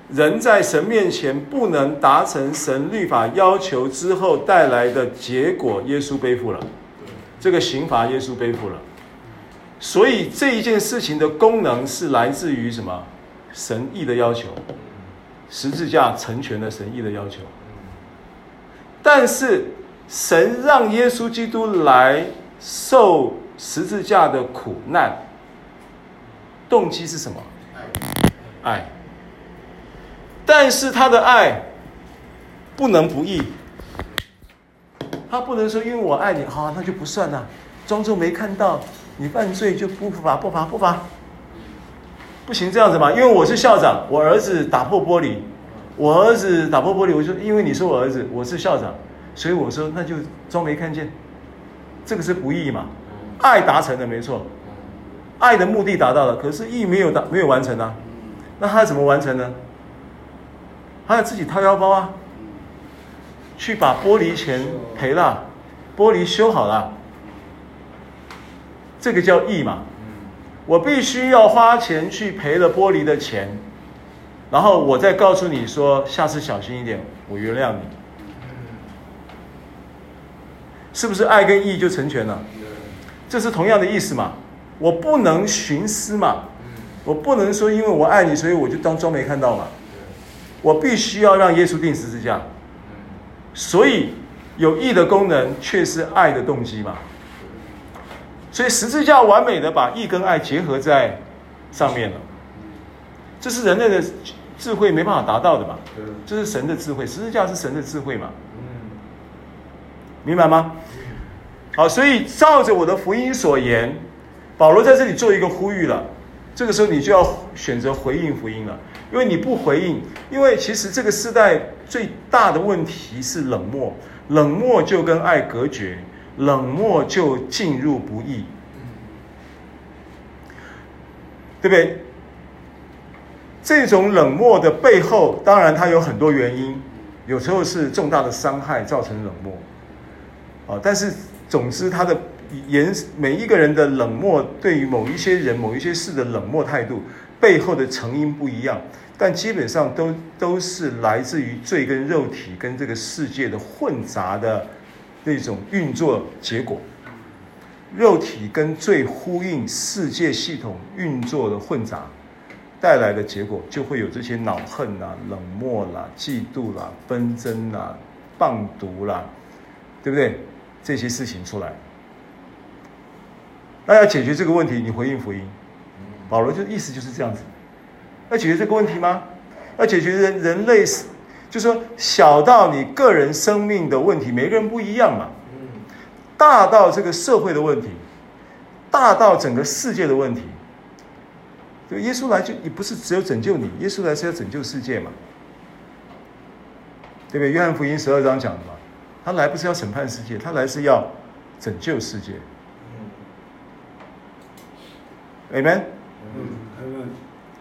人在神面前不能达成神律法要求之后带来的结果，耶稣背负了这个刑罚，耶稣背负了。所以这一件事情的功能是来自于什么？神意的要求。十字架成全了神意的要求，但是神让耶稣基督来受十字架的苦难，动机是什么？爱。但是他的爱不能不义，他不能说因为我爱你，好，那就不算了，装作没看到，你犯罪就不罚不罚不罚。不行这样子嘛，因为我是校长，我儿子打破玻璃，我儿子打破玻璃，我说因为你是我儿子，我是校长，所以我说那就装没看见，这个是不义嘛，爱达成了没错，爱的目的达到了，可是义没有达没有完成啊，那他怎么完成呢？他要自己掏腰包啊，去把玻璃钱赔了，玻璃修好了，这个叫义嘛。我必须要花钱去赔了玻璃的钱，然后我再告诉你说，下次小心一点，我原谅你。是不是爱跟义就成全了？这是同样的意思嘛？我不能徇私嘛？我不能说因为我爱你，所以我就当装没看到嘛？我必须要让耶稣钉十字架。所以有义的功能，却是爱的动机嘛？所以十字架完美的把义跟爱结合在上面了，这是人类的智慧没办法达到的嘛？这是神的智慧，十字架是神的智慧嘛？明白吗？好，所以照着我的福音所言，保罗在这里做一个呼吁了。这个时候你就要选择回应福音了。因为你不回应，因为其实这个时代最大的问题是冷漠，冷漠就跟爱隔绝，冷漠就进入不义，对不对？这种冷漠的背后，当然它有很多原因，有时候是重大的伤害造成冷漠，啊，但是总之它的。言每一个人的冷漠，对于某一些人、某一些事的冷漠态度，背后的成因不一样，但基本上都都是来自于罪跟肉体跟这个世界的混杂的那种运作结果。肉体跟罪呼应，世界系统运作的混杂带来的结果，就会有这些恼恨啦、冷漠啦、嫉妒啦、纷争啦、棒毒啦，对不对？这些事情出来。那要解决这个问题，你回应福音。保罗就意思就是这样子。要解决这个问题吗？要解决人人类，就说小到你个人生命的问题，每个人不一样嘛。大到这个社会的问题，大到整个世界的问题。就耶稣来就也不是只有拯救你，耶稣来是要拯救世界嘛，对不对？约翰福音十二章讲的嘛，他来不是要审判世界，他来是要拯救世界。Amen。嗯，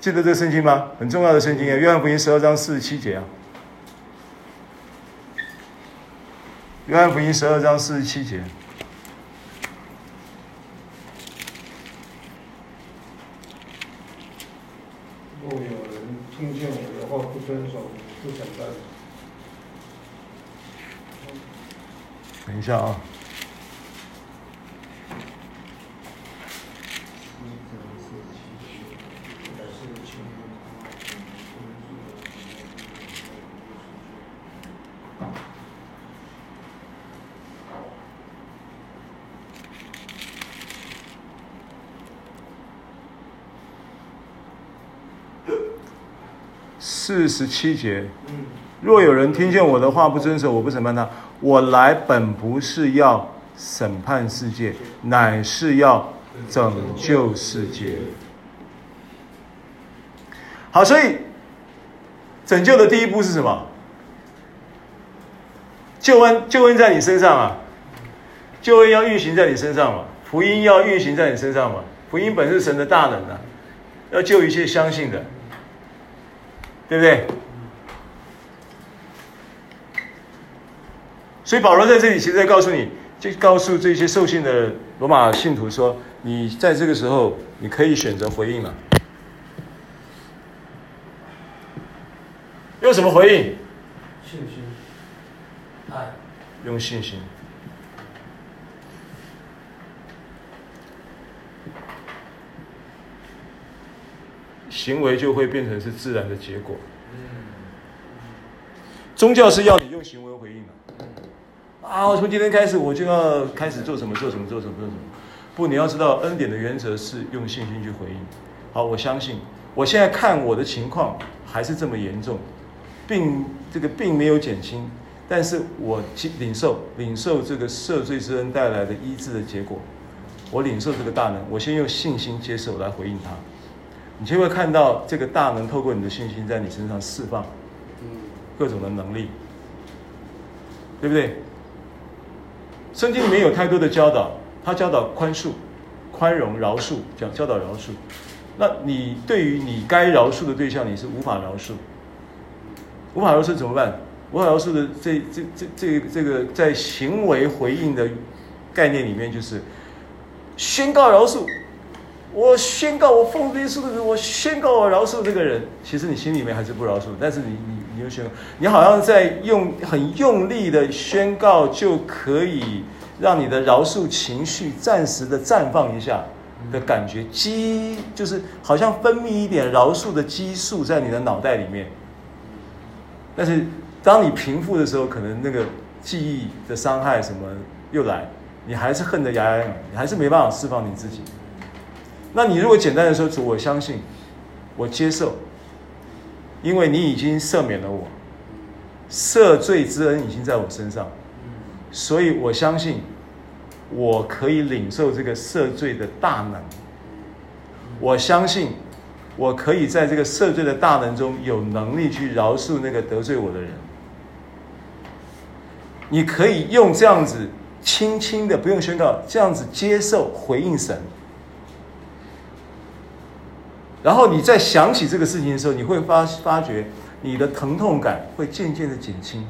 记得这个圣经吗？很重要的圣经啊，约翰福音十二章四十七节啊。约翰福音十二章四十七节。若有人听见我的话不遵守，不审判。等一下啊。四十七节，若有人听见我的话不遵守，我不审判他。我来本不是要审判世界，乃是要拯救世界。好，所以拯救的第一步是什么？救恩，救恩在你身上啊！救恩要运行在你身上嘛？福音要运行在你身上嘛？福音本是神的大能啊，要救一切相信的。对不对？所以保罗在这里其实在告诉你，就告诉这些受信的罗马信徒说：你在这个时候，你可以选择回应了。用什么回应？信心、爱，用信心。行为就会变成是自然的结果。宗教是要你用行为回应的。啊，我从今天开始我就要开始做什么做什么做什么做什么。不，你要知道恩典的原则是用信心去回应。好，我相信我现在看我的情况还是这么严重，并这个并没有减轻，但是我领受领受这个赦罪之恩带来的医治的结果，我领受这个大能，我先用信心接受来回应他。你就会看到这个大能透过你的信心在你身上释放，各种的能力，对不对？圣经里面有太多的教导，他教导宽恕、宽容、饶恕，讲教导饶恕。那你对于你该饶恕的对象，你是无法饶恕，无法饶恕怎么办？无法饶恕的这这这这这个在行为回应的概念里面，就是宣告饶恕。我宣告，我奉耶稣的名，我宣告我饶恕这个人。其实你心里面还是不饶恕，但是你你你又宣告，你好像在用很用力的宣告，就可以让你的饶恕情绪暂时的绽放一下的感觉，激就是好像分泌一点饶恕的激素在你的脑袋里面。但是当你平复的时候，可能那个记忆的伤害什么又来，你还是恨得牙痒痒，你还是没办法释放你自己。那你如果简单的说，主，我相信，我接受，因为你已经赦免了我，赦罪之恩已经在我身上，所以我相信，我可以领受这个赦罪的大能。我相信，我可以在这个赦罪的大能中有能力去饶恕那个得罪我的人。你可以用这样子轻轻的，不用宣告，这样子接受回应神。然后你在想起这个事情的时候，你会发发觉你的疼痛感会渐渐的减轻。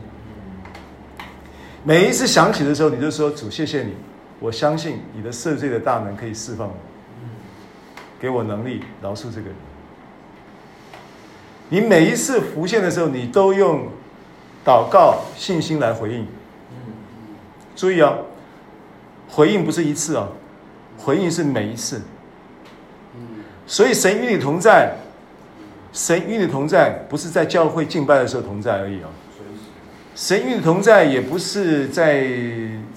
每一次想起的时候，你就说：“主，谢谢你，我相信你的赦罪的大能可以释放我，给我能力饶恕这个人。”你每一次浮现的时候，你都用祷告信心来回应。注意啊，回应不是一次啊，回应是每一次。所以神与你同在，神与你同在，不是在教会敬拜的时候同在而已啊。神与你同在，也不是在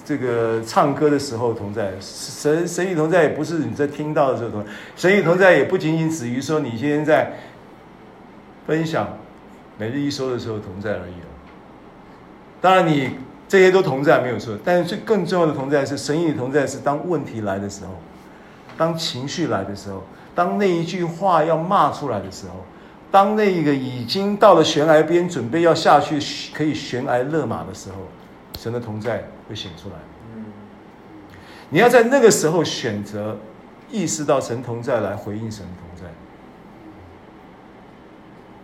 这个唱歌的时候同在。神神与同在，也不是你在听到的时候同在。神与同在，也不仅仅止于说你今天在分享每日一说的时候同在而已啊。当然你。这些都同在没有错，但是最更重要的同在是神与你同在，是当问题来的时候，当情绪来的时候，当那一句话要骂出来的时候，当那一个已经到了悬崖边，准备要下去可以悬崖勒马的时候，神的同在会显出来。你要在那个时候选择意识到神同在来回应神同在。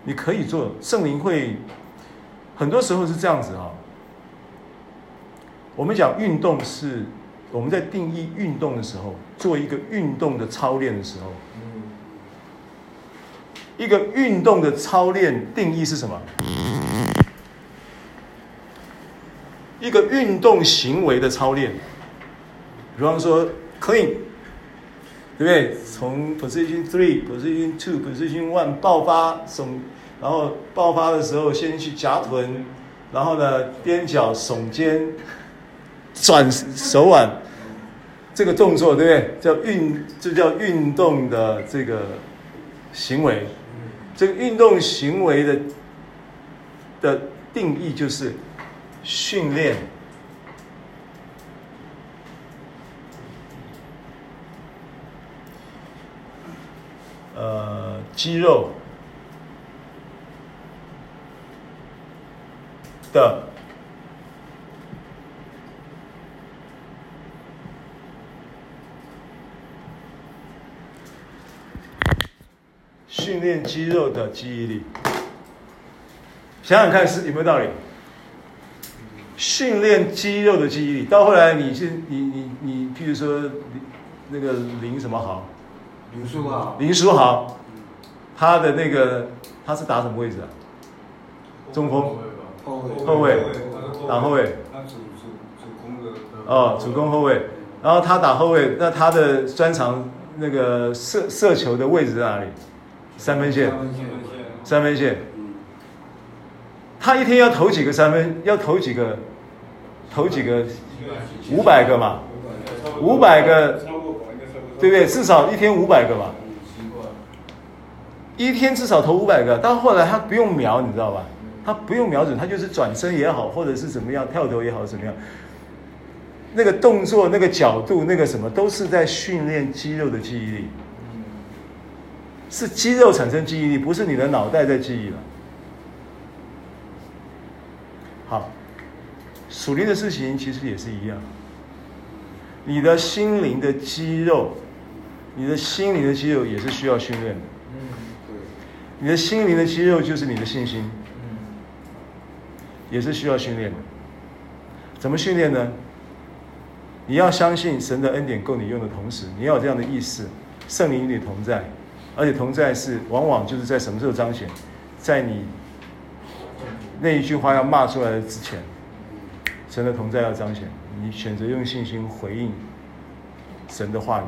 你可以做，圣灵会很多时候是这样子哈。我们讲运动是我们在定义运动的时候，做一个运动的操练的时候，一个运动的操练定义是什么？一个运动行为的操练，比方说 clean，对不对？从 position three、position two、position one 爆发，耸，然后爆发的时候先去夹臀，然后呢踮脚耸肩。转手腕，这个动作对不对？叫运，这叫运动的这个行为。这个运动行为的的定义就是训练，呃，肌肉的。训练肌肉的记忆力，想想看是有没有道理？训练肌肉的记忆力，到后来你是你你你，譬如说那个林什么豪，林书豪，林书豪，他的那个他是打什么位置啊？中锋，后卫，后卫，打后卫。他主主主攻的。哦，主攻后卫，然后他打后卫，那他的专长那个射射球的位置在哪里？三分线，三分线。他一天要投几个三分？要投几个？投几个？五百个嘛？五百个，对不对？至少一天五百个嘛。一天至少投五百个。到后来他不用瞄，你知道吧？他不用瞄准，他就是转身也好，或者是怎么样跳投也好，怎么样？那个动作、那个角度、那个什么，都是在训练肌肉的记忆力。是肌肉产生记忆力，不是你的脑袋在记忆了。好，属灵的事情其实也是一样。你的心灵的肌肉，你的心灵的肌肉也是需要训练的。嗯，对。你的心灵的肌肉就是你的信心，嗯，也是需要训练的。怎么训练呢？你要相信神的恩典够你用的同时，你要有这样的意识，圣灵与你同在。而且同在是往往就是在什么时候彰显，在你那一句话要骂出来之前，神的同在要彰显，你选择用信心回应神的话语，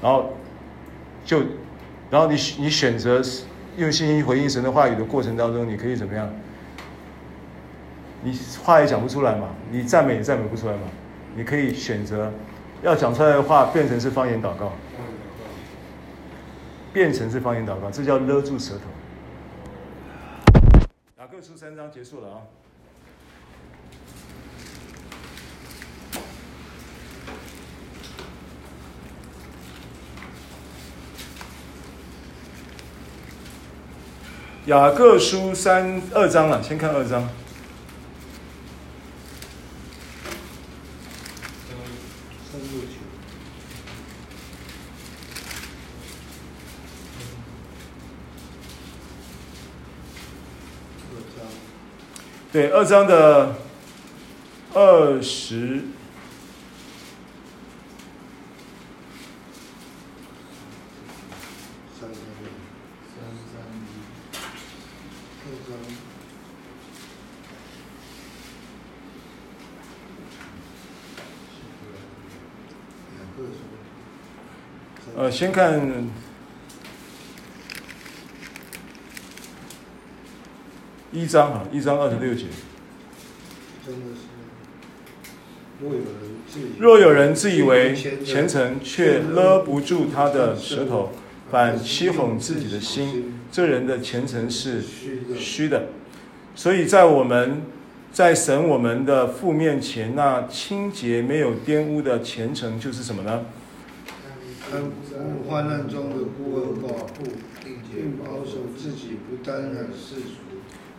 然后就，然后你你选择用信心回应神的话语的过程当中，你可以怎么样？你话也讲不出来嘛，你赞美也赞美不出来嘛，你可以选择。要讲出来的话变成是方言祷告。变成是方言祷告这叫勒住舌头。雅各书三章结束了啊。雅各书三二章了先看二章。对，二章的二十。呃，先看一章啊，一章二十六节。真的是。若有人自以若有人自以为虔诚，却勒不住他的舌头，反欺哄自己的心，这人的虔诚是虚的。所以在我们在神我们的父面前，那清洁没有玷污的虔诚就是什么呢？患难中的孤儿寡妇，并保守自己不沾染世俗。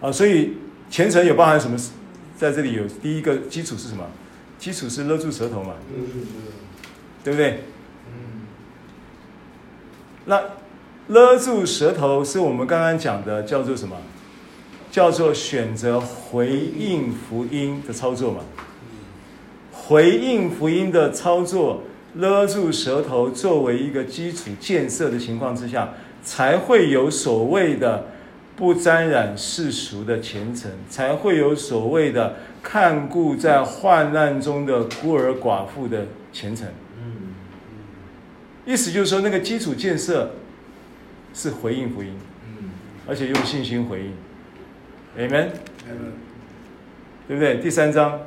啊，所以虔诚有包含什么？在这里有第一个基础是什么？基础是勒住舌头嘛，对不对？嗯。那勒住舌头是我们刚刚讲的，叫做什么？叫做选择回应福音的操作嘛。回应福音的操作，勒住舌头作为一个基础建设的情况之下，才会有所谓的不沾染世俗的虔诚，才会有所谓的。看顾在患难中的孤儿寡妇的虔诚，嗯，意思就是说，那个基础建设是回应福音，嗯，而且用信心回应，Amen，对不对？第三章，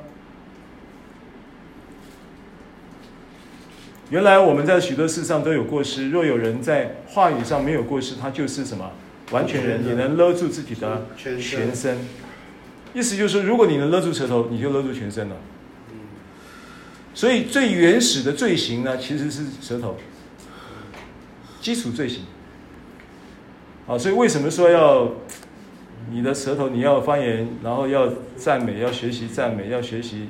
原来我们在许多事上都有过失，若有人在话语上没有过失，他就是什么？完全人，你能勒住自己的全身。意思就是说，如果你能勒住舌头，你就勒住全身了。所以最原始的罪行呢，其实是舌头，基础罪行。啊，所以为什么说要你的舌头你要发言，然后要赞美，要学习赞美，要学习，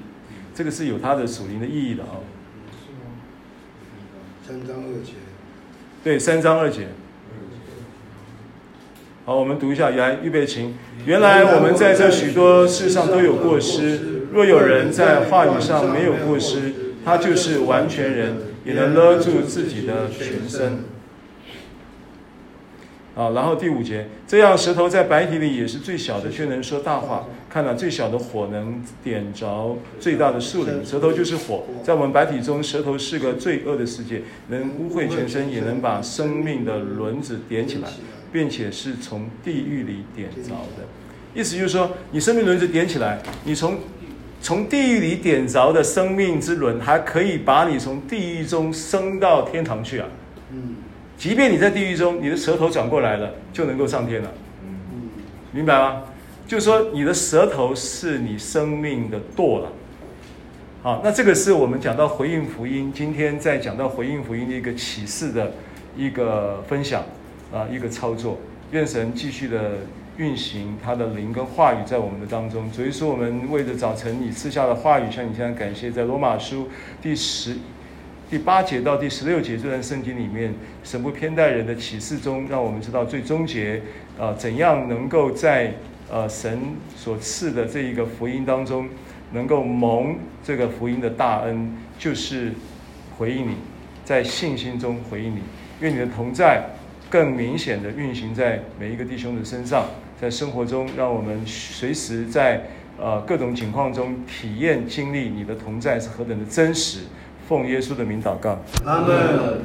这个是有它的属灵的意义的啊。三章二节。对，三章二节。好，我们读一下，来预备琴。原来我们在这许多事上都有过失。若有人在话语上没有过失，他就是完全人，也能勒住自己的全身。好，然后第五节，这样舌头在白体里也是最小的，却能说大话。看了最小的火能点着最大的树林，舌头就是火，在我们白体中，舌头是个罪恶的世界，能污秽全身，也能把生命的轮子点起来。并且是从地狱里点着的，意思就是说，你生命轮子点起来，你从从地狱里点着的生命之轮，还可以把你从地狱中升到天堂去啊。嗯，即便你在地狱中，你的舌头转过来了，就能够上天了。嗯，明白吗？就是说，你的舌头是你生命的舵了。好，那这个是我们讲到回应福音，今天在讲到回应福音的一个启示的一个分享。啊，一个操作，愿神继续的运行他的灵跟话语在我们的当中。所以说，我们为着早晨你赐下的话语，向你现在感谢。在罗马书第十、第八节到第十六节这段圣经里面，神不偏待人的启示中，让我们知道最终结啊，怎样能够在呃神所赐的这一个福音当中，能够蒙这个福音的大恩，就是回应你，在信心中回应你，愿你的同在。更明显的运行在每一个弟兄的身上，在生活中，让我们随时在呃各种情况中体验经历你的同在是何等的真实。奉耶稣的名祷告，阿门。